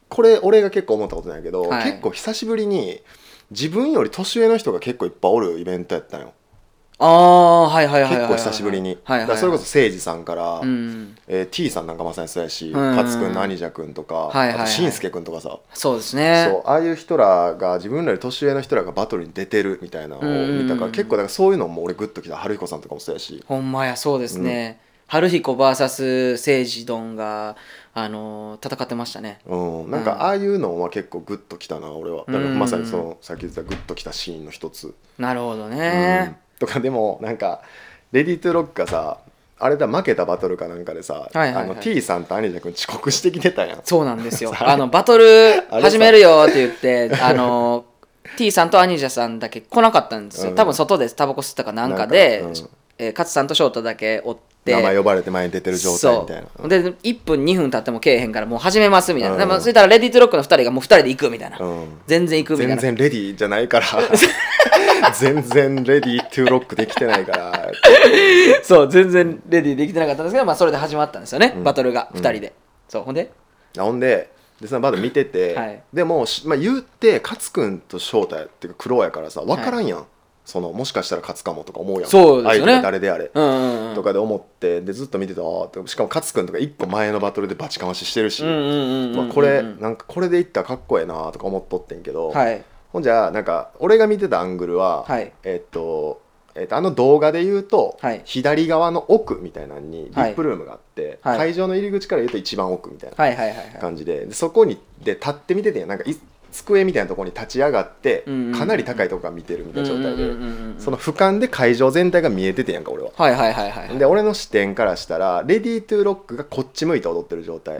これ俺が結構思ったことないけど、はい。結構久しぶりに自分より年上の人が結構いっぱいおるイベントやったのよああはいはいはい結構久しぶりに、それこそ誠司さんから、うん。えー T さんなんかまさにそうやし、うん。勝君の兄者君とか、はいはいはい。あとしんすけ君とかさ、そうですね。そうああいう人らが自分らより年上の人らがバトルに出てるみたいなのを見たから、うん結構だからそういうのも俺グッときた。春彦さんとかもそうやし。ほんまやそうですね、春彦 VS 政治ドンが、あのー戦ってましたね。うん、なんうん。かああいうのは結構グッときたな俺は。だからうんまさにそのさっき言ってたグッときたシーンの一つ、なるほどうん。ね、とかでもなんかレディートゥロックがさあれだ負けたバトルかなんかでさ、はいはいはい。あの T さんと兄者君遅刻してきてたやん。そうなんですよ。あ。のバトル始めるよって言ってあの T さんとアニジャさんだけ来なかったんですよ、うん。多分外でタバコ吸ったかなんかでうんえー勝さんと翔太だけおって名前呼ばれて前に出てる状態みたいな。そう。で1分2分経っても来えへんからもう始めますみたいな、うん。でもそしたらレディートゥロックの2人がもう2人で行くみたいな、うん。全然行くみたい全な然レディーじゃないから。全然レディートゥーロックできてないから。そう全然レディーできてなかったんですけど、まあ、それで始まったんですよね、うん。バトルがうん。2人で、そうほんで？ほんででそのバトル見てて、はい。でも、しまあ、言って勝君と翔太っていうか黒やからさ分からんやん、そのもしかしたら勝つかもとか思うやん。そうですよね。相手が誰であれ、うんうんうん。とかで思ってでずっと見てたしかも勝君とか一個前のバトルでバチかまししてるし、これなんかこれでいったらかっこええなとか思っとってんけど、はい。ほんじゃなんか俺が見てたアングルは、はい。えっとえっとあの動画で言うと、はい。左側の奥みたいなのにリはい。ップルームがあって、はい。会場の入り口から言うと一番奥みたいなはいはいはいはい。感じで。でそこにで立って見ててなんかい机みたいなところに立ち上がって、かなり高いとこから見てるみたいな状態で、その俯瞰で会場全体が見えててんやんか俺は。はいはいはいはいで俺の視点からしたらレディートゥーロックがこっち向いて踊ってる状態、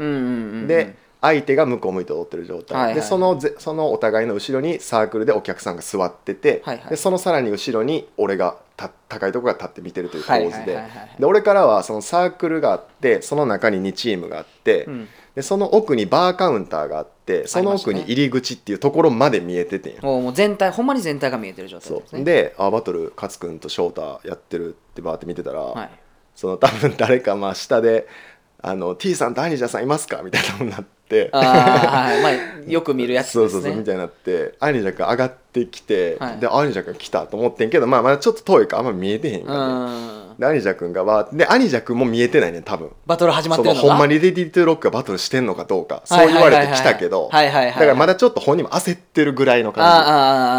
で相手が向こう向いて踊ってる状態、はいはいでそのぜそのお互いの後ろにサークルでお客さんが座ってて、はいはい。でそのさらに後ろに俺がた高いところが立って見てるという構図で,、はいはいはいはい。はいで俺からはそのサークルがあってその中に2チームがあって、うん。でその奥にバーカウンターがあってってその奥に入り口っていうところまで見えててんや。もうもう全体ほんまに全体が見えてる状態そですね。う。であバトル勝君と翔太やってるってバーって見てたら、はい。その多分誰かまあ下で「あの T さんとアニジャさんいますか?」みたいなのになっはいまあよく見るやつそうですね。そうそうみたいになってアニジャ君上がってきて、はい。でアニジャ君来たと思ってんけど、まあ、まだちょっと遠いからあんま見えてへんうからね、ん。でアニジャ君がわーってでアニジャ君も見えてないねん多分。バトル始まっそてるのほんまにレディートゥーロックがバトルしてんのかどうかそう言われてきたけどはいはいはいだからまだちょっと本人も焦ってるぐらいのあ感あ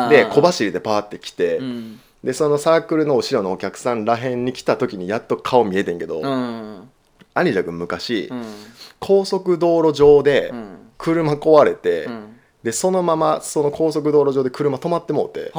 ああじで小走りでパーって来て、うん。でそのサークルの後ろのお客さんらへんに来た時にやっと顔見えてんけど、うんアニジャ君昔、うん。高速道路上でうん。車壊れて、うんでそのままその高速道路上で車止まってもうて、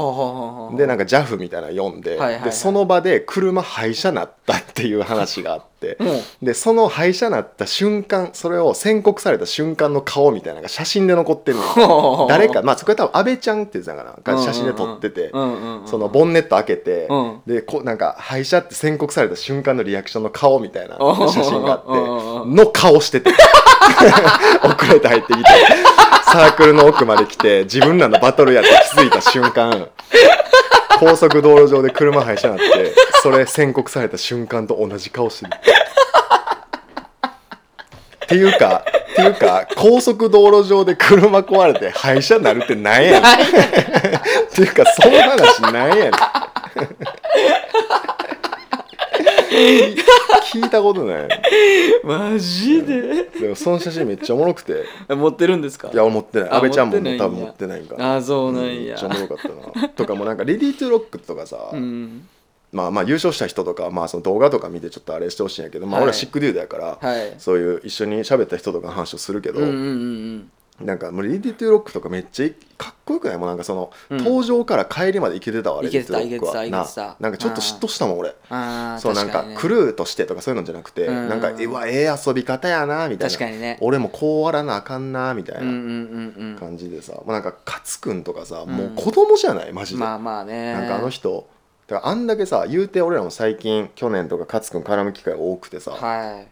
でなんか JAF みたいなの読んで,、はいはいはい。でその場で車廃車なったっていう話があって、もうでその廃車なった瞬間それを宣告された瞬間の顔みたいなのが写真で残ってるのよ。誰かまあそこは多分安倍ちゃんって言ってたかなが写真で撮ってて、うんうんうんそのボンネット開けて、うん。でこうなんか廃車って宣告された瞬間のリアクションの顔みたいなうん写真があってうんの顔してて 遅れて入ってきてサークルの奥まで来て自分らのバトルやって気づいた瞬間高速道路上で車廃車になってそれ宣告された瞬間と同じ顔してる。っていうかっていうか高速道路上で車壊れて廃車になるってなんやねん。っていうかその話なんやねん 聞いたことない。マジで？でもその写真めっちゃおもろくて。持ってるんですか？いや持ってない。あ安倍ちゃんも多分持ってないんかあそうなんや。めっちゃおもろかったな。とかもなんか「レディートゥーロック」とかさ、うん。まあまあ優勝した人とか、まあ、その動画とか見てちょっとあれしてほしいんやけど、まあはい俺はシックデュードやから、はい。そういう一緒に喋った人とかの話をするけど、うんうんうんなんかもうレディートゥーロックとかめっちゃいかっこよくない？もうなんかその、うん。登場から帰りまでいけてたわいけてたレディートゥーロックは。ななんかちょっと嫉妬したもん俺。ああそうなんかクルーとしてとかそういうのじゃなくて、うん。なんかえわええ遊び方やなみたいな。確かにね。俺もこうあらなあかんなみたいなうんうんうん感じでさ、もうなんか勝君とかさ、ん。もう子供じゃない？マジで、うんまあまあね。なんかあの人だからあんだけさ言うて俺らも最近去年とか勝君絡む機会多くてさ、は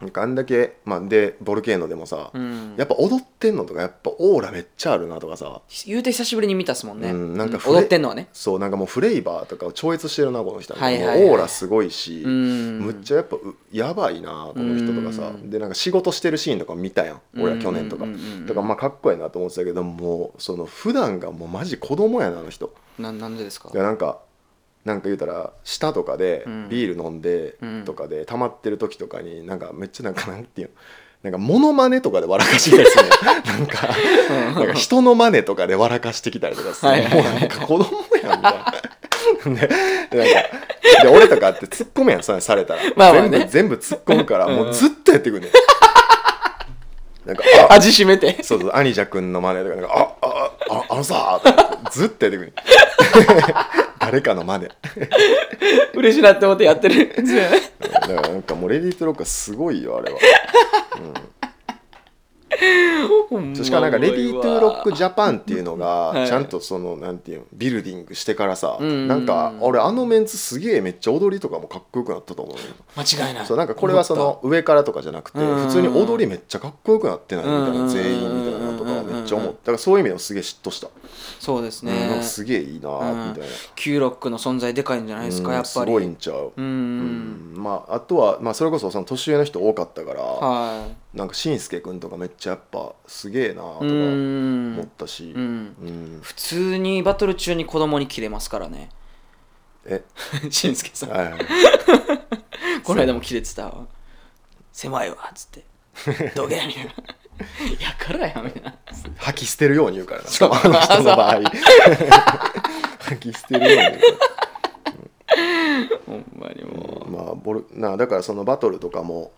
なんかあんだけ、まあ、でボルケーノでもさ、い、うん、やっぱ踊ってんのとかやっぱオーラめっちゃあるなとかさ。言うて久しぶりに見たっすもんね、うんなんか踊ってんのはね。そうなんかもうフレイバーとかを超越してるなこの人、はいはいオーラすごいし、うん。むっちゃやっぱうやばいなこの人とかさ、うん。でなんか仕事してるシーンとか見たやん俺は去年とか、うんうんうんうん。だからまあかっこいいなと思ってたけどもうその普段がもうマジ子供やなあの人。ななんでですか？いやなんかなんか言うたら舌とかでうん。ビール飲んでうん。とかで溜まってる時とかになんかめっちゃなんかなんていうの？なんかモノマネとかで笑かしてきたりするの なんかなんか人のマネとかで笑かしてきたりとかすもうなんか子供やんみたいな。ででなんかで俺とかって突っ込むやんそれされたら、まあまあね。全部全部突っ込むからもうずっとやってくんねん。なんかあ味しめて。そうそう、アニジャ君の真似とか、なんか、あ、あ、あ、あのさ、ずっとやってくる。誰かの真似。嬉しいなって思ってやってる。だからなんかもうレディートロックはすごいよ、あれは。しかもなんか Ready to Rock ジャパンっていうのはい。がちゃんとそのなんていうのビルディングしてからさうん。なんか俺あのメンツすげえめっちゃ踊りとかもかっこよくなったと思う間違いない。そうなんかこれはその上からとかじゃなくてうん。普通に踊りめっちゃかっこよくなってないみたいうん。な全員みたいなのとかめっちゃ思う。だからそういう意味でもすげえ嫉妬した。そうですうんすげえいいなーみたいな。キューロックの存在でかいんじゃないですか、うんやっぱり。すごいんちゃう。ううんんまああとはまあそれこそその年上の人多かったからはなんかしんすけくんとかめっちゃやっぱすげえなーとか思ったし。うん。うん。普通にバトル中に子供に切れますからね。え？しんすけさん。はいはい。この間も切れてたわ。狭いわっつって。どげみたいな やからやみたいな。吐き捨てるように言うからな。しかもあの人の場合。吐き捨てるように言うから。ほんまにもう、まあボルなだからそのバトルとかも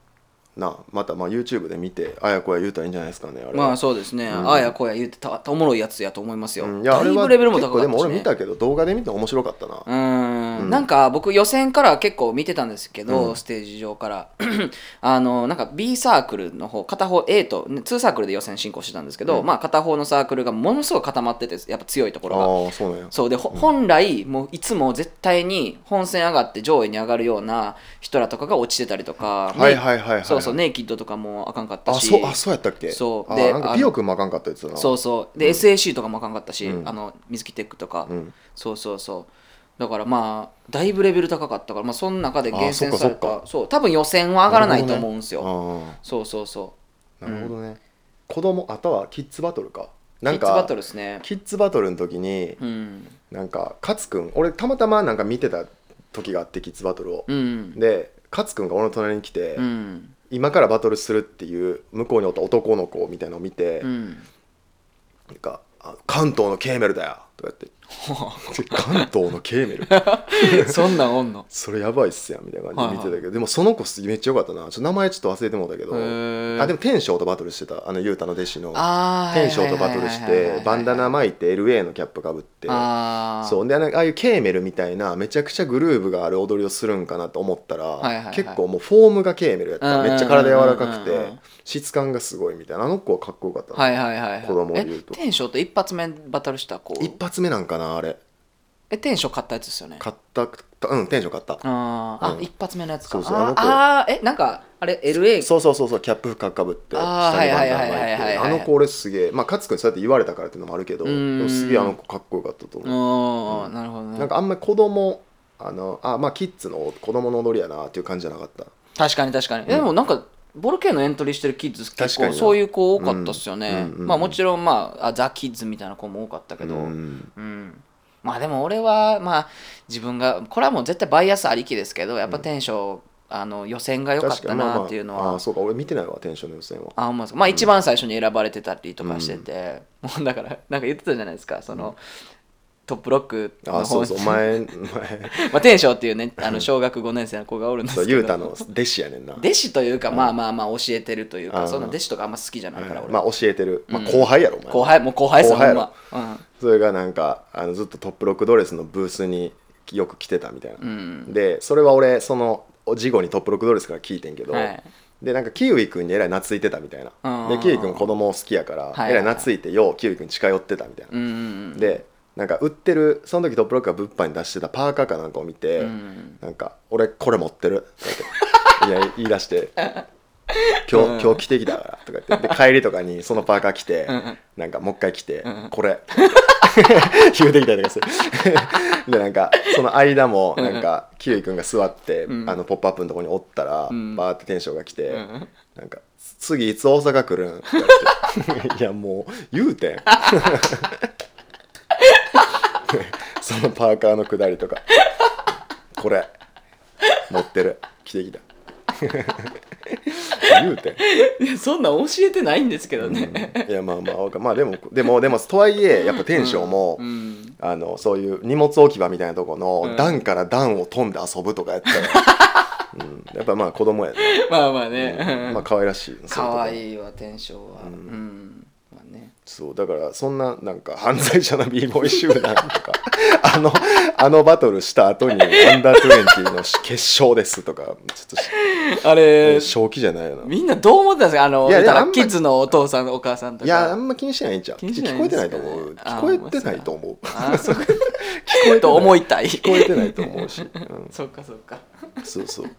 なまたまあ YouTube で見てあやこや言うたらいいんじゃないですかねあれは。まあそうですね、うん。ああやこうや言ってたおもろいやつやと思いますよ、うん。いやあだいれはぶレベルも高かったし、ね、俺見たけど動画で見て面白かったな。うなんか僕予選から結構見てたんですけど、うん。ステージ上から。あのなんか B サークルの方片方 A とね2サークルで予選進行してたんですけど、うん。まあ片方のサークルがものすごい固まっててやっぱ強いところが。ああそうそうで、ほ本来もういつも絶対に本戦上がって上位に上がるような人らとかが落ちてたりとか、はいはいはいはいそうそうネイキッドとかもあかんかったし。あそうあそうやったっけ？そう。であなんかピオ君もあかんかったやつだな。そうそう。で、SAC とかもあかんかったし、うん。あの水木テックとか、うん。そうそうそうだからまあだいぶレベル高かったからまあその中で厳選されたそう多分予選は上がらないと思うんですよ、あそうそうそあなるほどね、子供あとはキッズバトルか。うなんキッズバトかルですね。キッズバトルの時にうん。なんか勝くん俺たまたまなんか見てた時があってキッズバトルを、うん。で勝くんが俺の隣に来て、うん。今からバトルするっていう向こうにおった男の子みたいなのを見て、うん。なんかあ「関東のケーメルだよ」とか言って「関東のケーメル。そんなんおんの？それやばいっすやん」みたいな感じで見てたけど、でもその子めっちゃよかったな。ちょっと名前ちょっと忘れてもうたけどあでも天翔とバトルしてた。あの雄太の弟子の。天翔とバトルしはいはいはい。はいはいてバンダナ巻いて LA のキャップかぶって。そう。であのああいうケーメルみたいなめちゃくちゃグルーヴがある踊りをするんかなと思ったら、はいはいはい結構もうフォームがケーメルやった。めっちゃ体柔らかくて質感がすごいみたいな。あの子はかっこよかったな、はいはいはいはい。子供で言うと。え天翔と一発目バトルした子？一発目なんかなあれ。え天翔勝ったやつですよね？買ったうんテンション買った。あうん。一発目のやつか。そうそうああーえなんかあれ LA そうそうそうそうキャップ深かぶってあはいはいはいはいはい。あの子俺すげえまあ勝君そうやって言われたからっていうのもあるけどすげえあの子かっこよかったとう。思う、ん。なるほどね。なんかあんまり子供あのあまあキッズの子供の踊りやなっていう感じじゃなかった。確かに確かに、えでもなんかボルケーノエントリーしてるキッズ結構そういう子多かったっすよね、うん。まあもちろんまああザ・キッズみたいな子も多かったけど。ううん、んまあでも俺はまあ自分がこれはもう絶対バイアスありきですけどやっぱテンション、あの予選が良かったなっていうのは。ああそうか。俺見てないわテンションの予選は。あまです。かまあ一番最初に選ばれてたりとかしてて、もう だからなんか言ってたじゃないですか。その、トップロックの方あそうそう。前前。まあ、天翔っていうねあの小学5年生の子がおるんですけど。雄太の弟子やねんな。弟子というか、まあまあまあ教えてるというか、うん。そんな弟子とかあんま好きじゃないから俺、まあ教えてる、まあ、後輩やろ、お前。後輩もう後輩ですよ後輩やろ。ほんま、うん。それがなんかあのずっとトップロックドレスのブースによく来てたみたいな、うん。でそれは俺その事後にトップロックドレスから聞いてんけど、はい。でなんかキウイ君にえらい懐いてたみたいな、うん。でキウイ君子供好きやから、えらい懐いてようキウイ君近寄ってたみたいな、でなんか売ってるその時トップロックが物販に出してたパーカーかなんかを見て、うん。なんか「俺これ持ってる」って言って いや言い出して「今日今日着てきたから」とか言って で帰りとかにそのパーカー着て、ん。なんかもう一回着て「ん。これ」言うてきたりとかする。でなんかその間もなんかキウイ君が座って、ん。あのポップアップのとこにおったら、ん。バーってテンションが来て、ん。なんか「次いつ大阪来るん?」って。いやもう言うてんそのパーカーのくだりとか。これ。持ってる。着てきた。言うて。んいやそんなん教えてないんですけどね、いやまあまあまあでもでもでもとはいえやっぱテンションも、うん。あのそういう荷物置き場みたいなとこの、うん。段から段を飛んで遊ぶとかやったら、うん、やっぱまあ子供やね、まあまあね、うん。まあ可愛らしい。かわいいいわ天翔は。うん、そうだからそんななんか犯罪者の b ボーイ集団とかあのあのバトルした後にアンダー20の決勝ですとかちょっとあれ正気じゃないよな。みんなどう思ってたんですか？あのいやでもあんまキッズのお父さんお母さんとか。いやあんま気にしてないんちゃう？気にしない聞こえてないと思う。あ聞こえてないと思う。聞こえてと思いたい聞こえてないと思うし、うん、そうかそうか。そうそう、うん。っ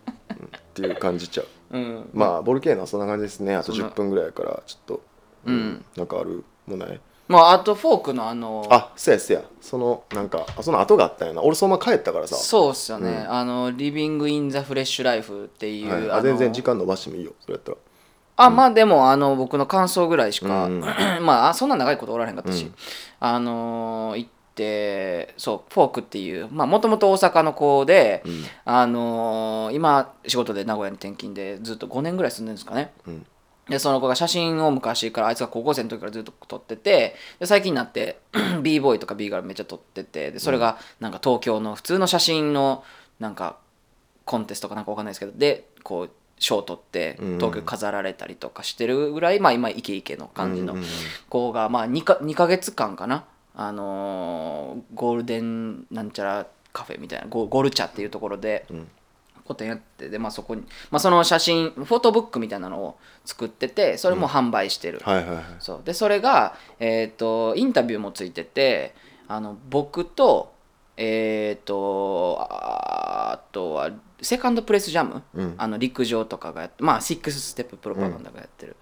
ていう感じちゃう。うん。まあボルケーノはそんな感じですね。あとそんな。10分ぐらいやからちょっと。うん。なんかある？もんない。まああとフォークのあのあせやせや。そのなんかあその後があったんやな。俺そのまま帰ったからさ。そうっすよね、あの「リビング・イン・ザ・フレッシュ・ライフ」っていう、はい、あ全然時間伸ばしてもいいよ。それやったら。あまあでもあの僕の感想ぐらいしか、うん。まああそんな長いことおらへんかったし、うん。あのー行ってそうフォークっていうまあもともと大阪の子で、うん。あのー今仕事で名古屋に転勤でずっと5年ぐらい住んでるんですかね。うんでその子が写真を昔からあいつが高校生の時からずっと撮っててで最近になって b ボーイとか b ガールめっちゃ撮っててでそれがなんか東京の普通の写真のなんかコンテストかなんかわかんないですけどでこう賞を取ってうん。東京飾られたりとかしてるぐらい、まあ今イケイケの感じのうんうんうん。子がまあ 2, か2ヶ月間かな。あのーゴールデンなんちゃらカフェみたいなゴゴルチャっていうところでん個展やってで、まあ、そこに、まあ、その写真フォトブックみたいなのを作っててそれも販売してる、はいはいはい。そう。でそれが、えー、とインタビューもついててあの僕とえっ、とああとはセカンドプレスジャム、うん。あの陸上とかがやってまあシックスステッププロパガンダがやってる、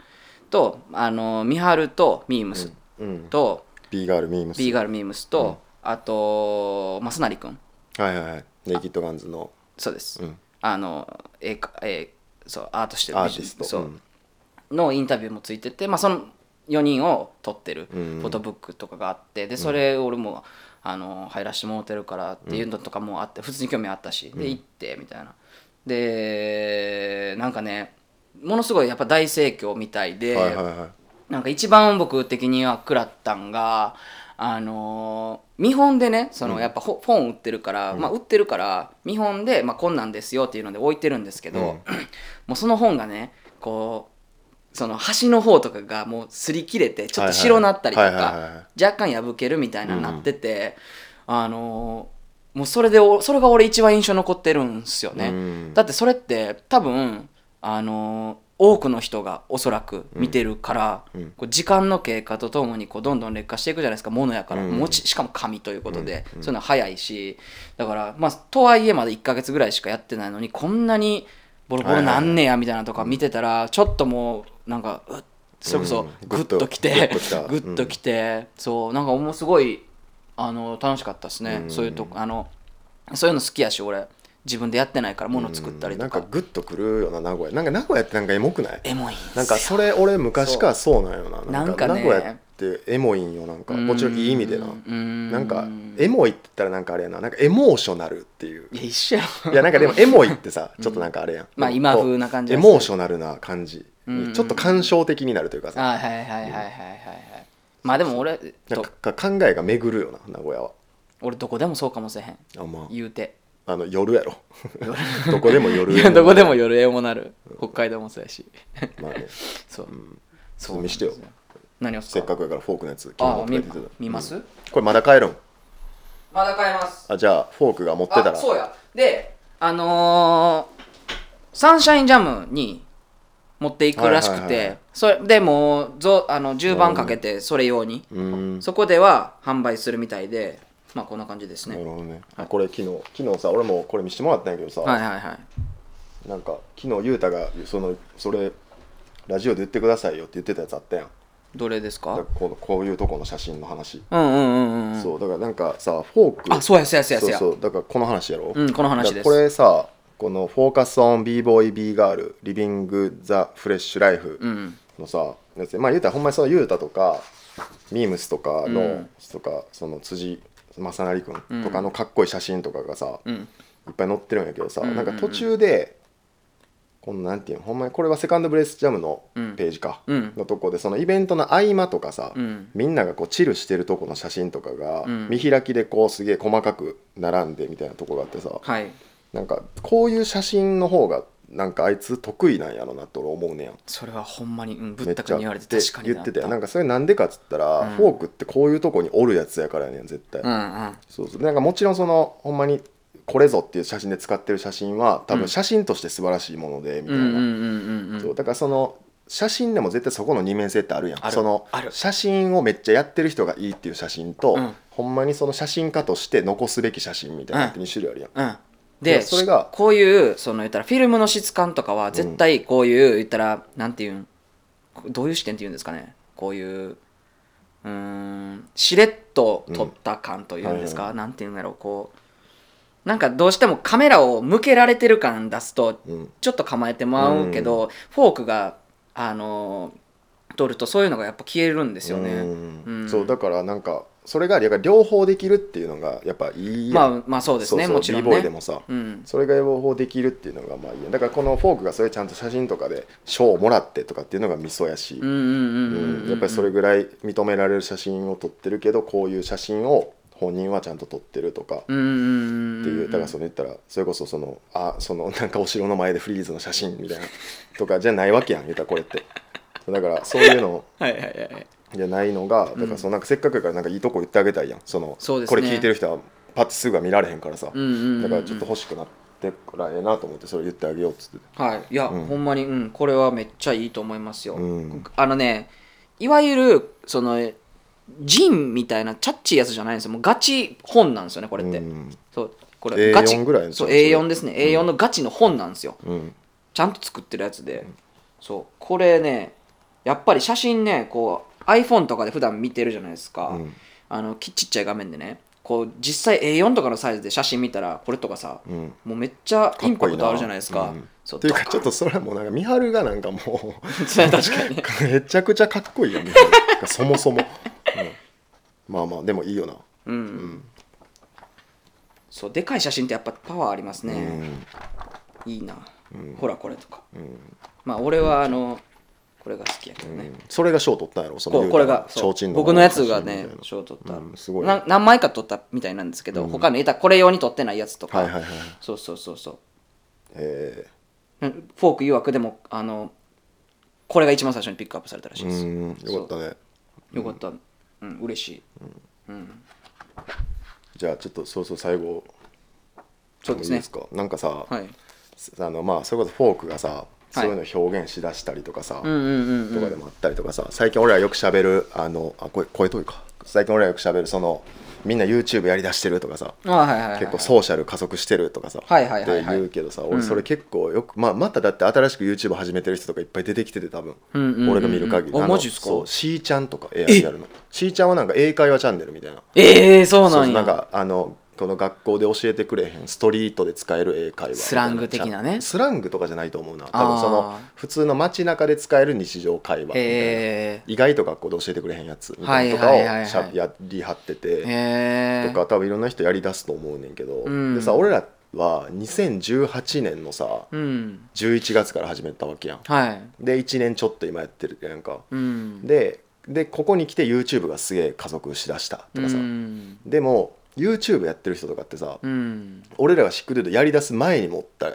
とあのミハルとミームスうん。と、B ガールミームス。ビーガールミームスと、あと増成君。はいはいはい。ネイキッドガンズの。そうです、うんあの絵か絵そうアートしてるアーティスト。そう、うん。のインタビューもついてて、まあ、その4人を撮ってるフうん。ォトブックとかがあってでそれ俺もあの入らしてもらってるからっていうのとかもあって普通に興味あったしで行ってみたいな。でなんかねものすごいやっぱ大盛況みたいで、はいはいはい。なんか一番僕的には食らったんがあのー見本でねそのやっぱほ本売ってるから、まあ売ってるから見本で、まあ、こんなんですよっていうので置いてるんですけど、うん。もうその本がねこうその端の方とかがもう擦り切れてちょっと白なったりとか若干破けるみたいななってて、あのーもうそれでおそれが俺一番印象残ってるんですよね。うん。だってそれって多分あのー多くの人がおそらく見てるから、うん。こう時間の経過とともにこうどんどん劣化していくじゃないですかものやから、ちしかも紙ということで、そういうのは早いしだからまあとはいえまだ1ヶ月ぐらいしかやってないのにこんなにボロボロなんねやみたいなのとか見てたらちょっともうなんかうっそれこそうん。グッときてグッときてそうなんかもうすごいあの楽しかったですね、うん。そういうとこあのそういうの好きやし俺自分でやってないから物作ったりとか,、なんかグッとくるよな名古屋。なんか名古屋ってなんかエモくない？エモいなんかそれ俺昔からそうなんよな。なんかね。名古屋ってエモいんよなんか。もちろんいい意味でな。うん。なんかエモいって言ったらなんかあれやな。なんかエモーショナルっていう。いや一緒や。ろいやなんかでもエモいってさ ちょっとなんかあれやん、まあ今風な感じエモーショナルな感じ。ちょっと感傷的になるというかさ。あはいはいはいはいはいはいはい。まあでも俺なんと。か考えが巡るよな名古屋は。俺どこでもそうかもしれへん。あま言うてああの夜やろ。どこでも夜いやどこでも夜エモなる。北海道もそうやし。まあね。そう。ちょっと見してよ。何をすせっかくやからフォークのやつあ見見ます？これまだ帰るん？まだ買えます。あじゃあフォークが持ってたら。あそうや。であのーサンシャインジャムに持っていくらしくはいはいはいそれでもうぞあの10番かけてそれ用に。そこでは販売するみたいでまあこんな感じですね。なるほどね、あこれ昨日昨日さ俺もこれ見してもらったんやけどさ、はいはいはい。なんか昨日ゆうたがそのそれラジオで言ってくださいよって言ってたやつあったやん。どれですか？このこういうとこの写真の話、うんうんうんうんそうだからなんかさフォーク。あそうやそうやそうやそうだからこの話やろ？うんこの話です。これさこの「フォーカス・オン・ビーボーイ・ビーガール・リビング・ザ・フレッシュ・ライフうん」のさ、やつ。まあ言うたらほんまにそのゆうたとかミームスとかの、うん。とかその辻正成君とかのかっこいい写真とかがさ、うん。いっぱい載ってるんやけどさ、うんうんうん。なんか途中でこのなんていうのほんまにこれはセカンドブレスジャムのうん。ページか、うん。のとこでそのイベントの合間とかさ、うん。みんながこうチルしてるとこの写真とかが、うん。見開きでこうすげえ細かく並んでみたいなとこがあってさはい。なんかこういう写真の方がなんかあいつ得意なんやろなと俺思うねやん。それはほんまに、うん、ぶめったくに言われて確かに言ってたよ。なんかかそれなんでかっつったら、うん。フォークってこういうとこにおるやつやからやねん絶対、うんうん。そうそう。でなんかもちろんそのほんまにこれぞっていう写真で使ってる写真は多分写真として素晴らしいものでみたいな、うんうんうんうんうん。そう。だからその写真でも絶対そこの二面性ってあるやん。ある。そのある。写真をめっちゃやってる人がいいっていう写真と、うん。ほんまにその写真家として残すべき写真みたいなって2種類あるやん、うん。いでやそれがこういうその言ったらフィルムの質感とかは絶対こういう言ったら、なんていうんどういう視点っていうんですかね。こういううーんしれっと撮った感というんですか、うんはい。なんていうんだろうこうなんかどうしてもカメラを向けられてる感出すとうん。ちょっと構えてまうけど、フォークがあの撮るとそういうのがやっぱ消えるんですよね。うん。うん。そうだからなんかそれが両方できるっていうのがやっぱいいまあまあそうですねもちろん b ボーイねでもさ、うん。それが両方できるっていうのがまあいいだからこのフォークがそれちゃんと写真とかで賞をもらってとかっていうのがミソやし、やっぱりそれぐらい認められる写真を撮ってるけどこういう写真を本人はちゃんと撮ってるとか、っていうだからその言ったらそれこそそのあそのなんかお城の前でフリーズの写真みたいなとかじゃないわけやん言ったらこれって。だからそういうの はいはいはいはいじゃないのがだからそのなんかせっかくやからなんかいいとこ言ってあげたいやん。そのね。これ聞いてる人はパッてすぐは見られへんからさ、うんうんうん。うんだからちょっと欲しくなってからええなと思ってそれ言ってあげようっつって。はい。いや、ほんまに、うん、これはめっちゃいいと思いますよ、うん。あのねいわゆるそのジンみたいなチャッチーやつじゃないんですよ。もうガチ本なんですよねこれって、うん。そうこ A4 れガチ。ぐらいのそうそれ A4 ですね。A4 のガチの本なんですよ、うん。ちゃんと作ってるやつで、そう。これねやっぱり写真ねこう iPhone とかで普段見てるじゃないですか、うん。あのきちっちゃい画面でね。こう実際 A4 とかのサイズで写真見たらこれとかさ、うん。もうめっちゃインパクトあるじゃないですか。っていうかちょっとそれはもうなんか三春がなんかもそれは確かに。ねうめちゃくちゃかっこいいよ三春そもそも、うん。まあまあでもいいよな。うん、そうでかい写真ってやっぱパワーありますうね、ん。いいな、ほらこれとか。うん。まあ俺はあのこれが好きやけどね、それが賞取ったんやろ？そのこれが僕のやつがね賞取った、うんすごい。何枚か取ったみたいなんですけど、他のいたこれ用に取ってないやつとか、はいはいはいそうそうそうそう。えうん。フォーク曰くでもあのこれが一番最初にピックアップされたらしいー、です、うんよかったね。よかった。うん嬉しい、じゃあちょっとそうそう最後。そうですね。いいですか？なんかさ、はい。あのまあそれこそフォークがさそういうの表現しだしたりとかさ、うんうんうんとかでもあったりとかさ最近俺らよくしゃべるあのあ声声遠いか？最近俺らよくしゃべるそのみんな YouTube やりだしてるとかさあはいはいはい結構ソーシャル加速してるとかさ、はいはいって言うけどさ俺それ結構よく、まあ、まただって新しく YouTube 始めてる人とかいっぱい出てきてて多分、うんうんうんうん。俺が見る限り。のあマジっすか？そうしーちゃんとか AI やるの。しーちゃんはなんか英会話チャンネルみたいな。ええそうなんや。そうなんかあのこの学校で教えてくれへんストリートで使える英会話スラング的なね。スラングとかじゃないと思うな。多分その普通の街中で使える日常会話みたいな。へえ。意外と学校で教えてくれへんやつみたいなのとかをしゃやりはってて、へえ。とか多分いろんな人やりだすと思うねんけど、うん。でさ俺らは2018年のさうん。11月から始めたわけやん。はい。で1年ちょっと今やってるやんか、うん。ででここに来て YouTube がすげえ加速しだしたとかさ、うん。でも YouTube やってる人とかってさ、うん。俺らがシックデュードやりだす前にもおった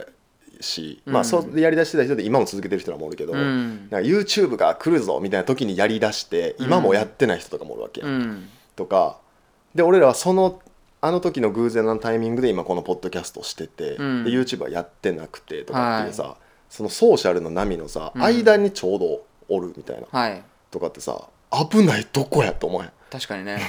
し、まあそうやりだしてた人で今も続けてる人らもおるけど、うん。なんか YouTube が来るぞみたいな時にやりだして今もやってない人とかもおるわけうん。とかで俺らはそのあの時の偶然のタイミングで今このポッドキャストをしてて、うん。で YouTube はやってなくてとかっていうさ、そのソーシャルの波のさ、間にちょうどおるみたいなはい。とかってさ危ないとこやと思えん。確かにね、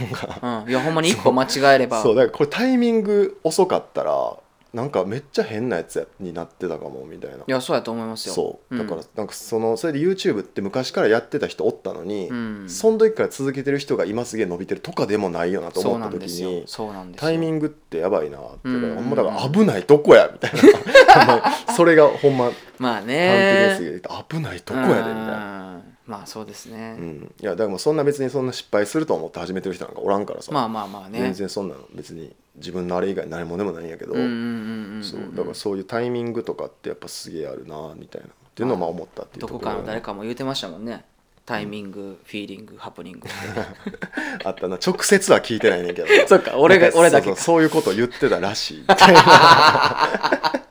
うん、いやほんまに一歩間違えれば。そうだからこれタイミング遅かったらなんかめっちゃ変なやつやになってたかもみたいな。いやそうやと思いますよ。そう。だからなんかそのそれで YouTube って昔からやってた人おったのに、うん。その時から続けてる人が今すげえ伸びてるとかでもないよなとそう思った時なんですよ。にそうなんですよ。タイミングってやばいなってうん。まだから危ないとこやみたいな。ほんまそれがほんままあね。危ないとこやでみたいな。うんまあそうですね、うん、いやだからもうそんな別にそんな失敗すると思って始めてる人なんかおらんからさ、まあまあまあね。全然そんなの別に自分のあれ以外何もでもないんやけど、うんうんうんうんそう。だからそういうタイミングとかってやっぱすげえあるなみたいな。っていうのをまあ思ったっていうどところこかの誰かも言うてましたもんね。タイミング、フィーリングハプニング。あったな。直接は聞いてないねんけど。そっか。俺が俺だけかそうそうそういうこと言ってたらしい。みたいな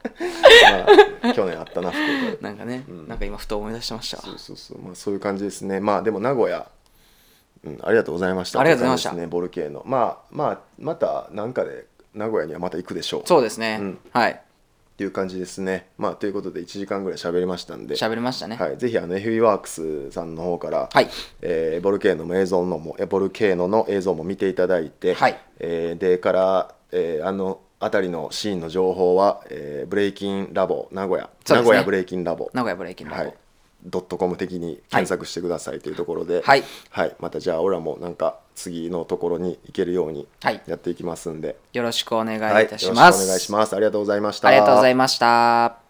まあ去年あったな福岡で。なんかね、なんか今ふと思い出してました。わそうそうそう。まあそういう感じですね。まあでも名古屋。うん、ありがとうございました。ありがとうございました。ねボルケーノ。まあまあまたなんかで名古屋にはまた行くでしょう。そうですね、うん。はい。っていう感じですね。まあということで1時間ぐらい喋りましたんで。喋りましたね。はい、ぜひあの FE ワークスさんの方から、はい。えーボルケーノも映像のもえボルケーノの映像も見ていただいて、はい。えーでから、えーあの辺りのシーンの情報は、えーブレイキンラボ名古屋、ね。名古屋ブレイキンラボ。名古屋ブレイキンラボ、はい、ドットコム的に検索してくださいというところで、はい。またじゃあ俺らもなんか次のところに行けるようにはい。やっていきますんで、よろしくお願いはいいたします、よろしくお願いします。ありがとうございました。ありがとうございました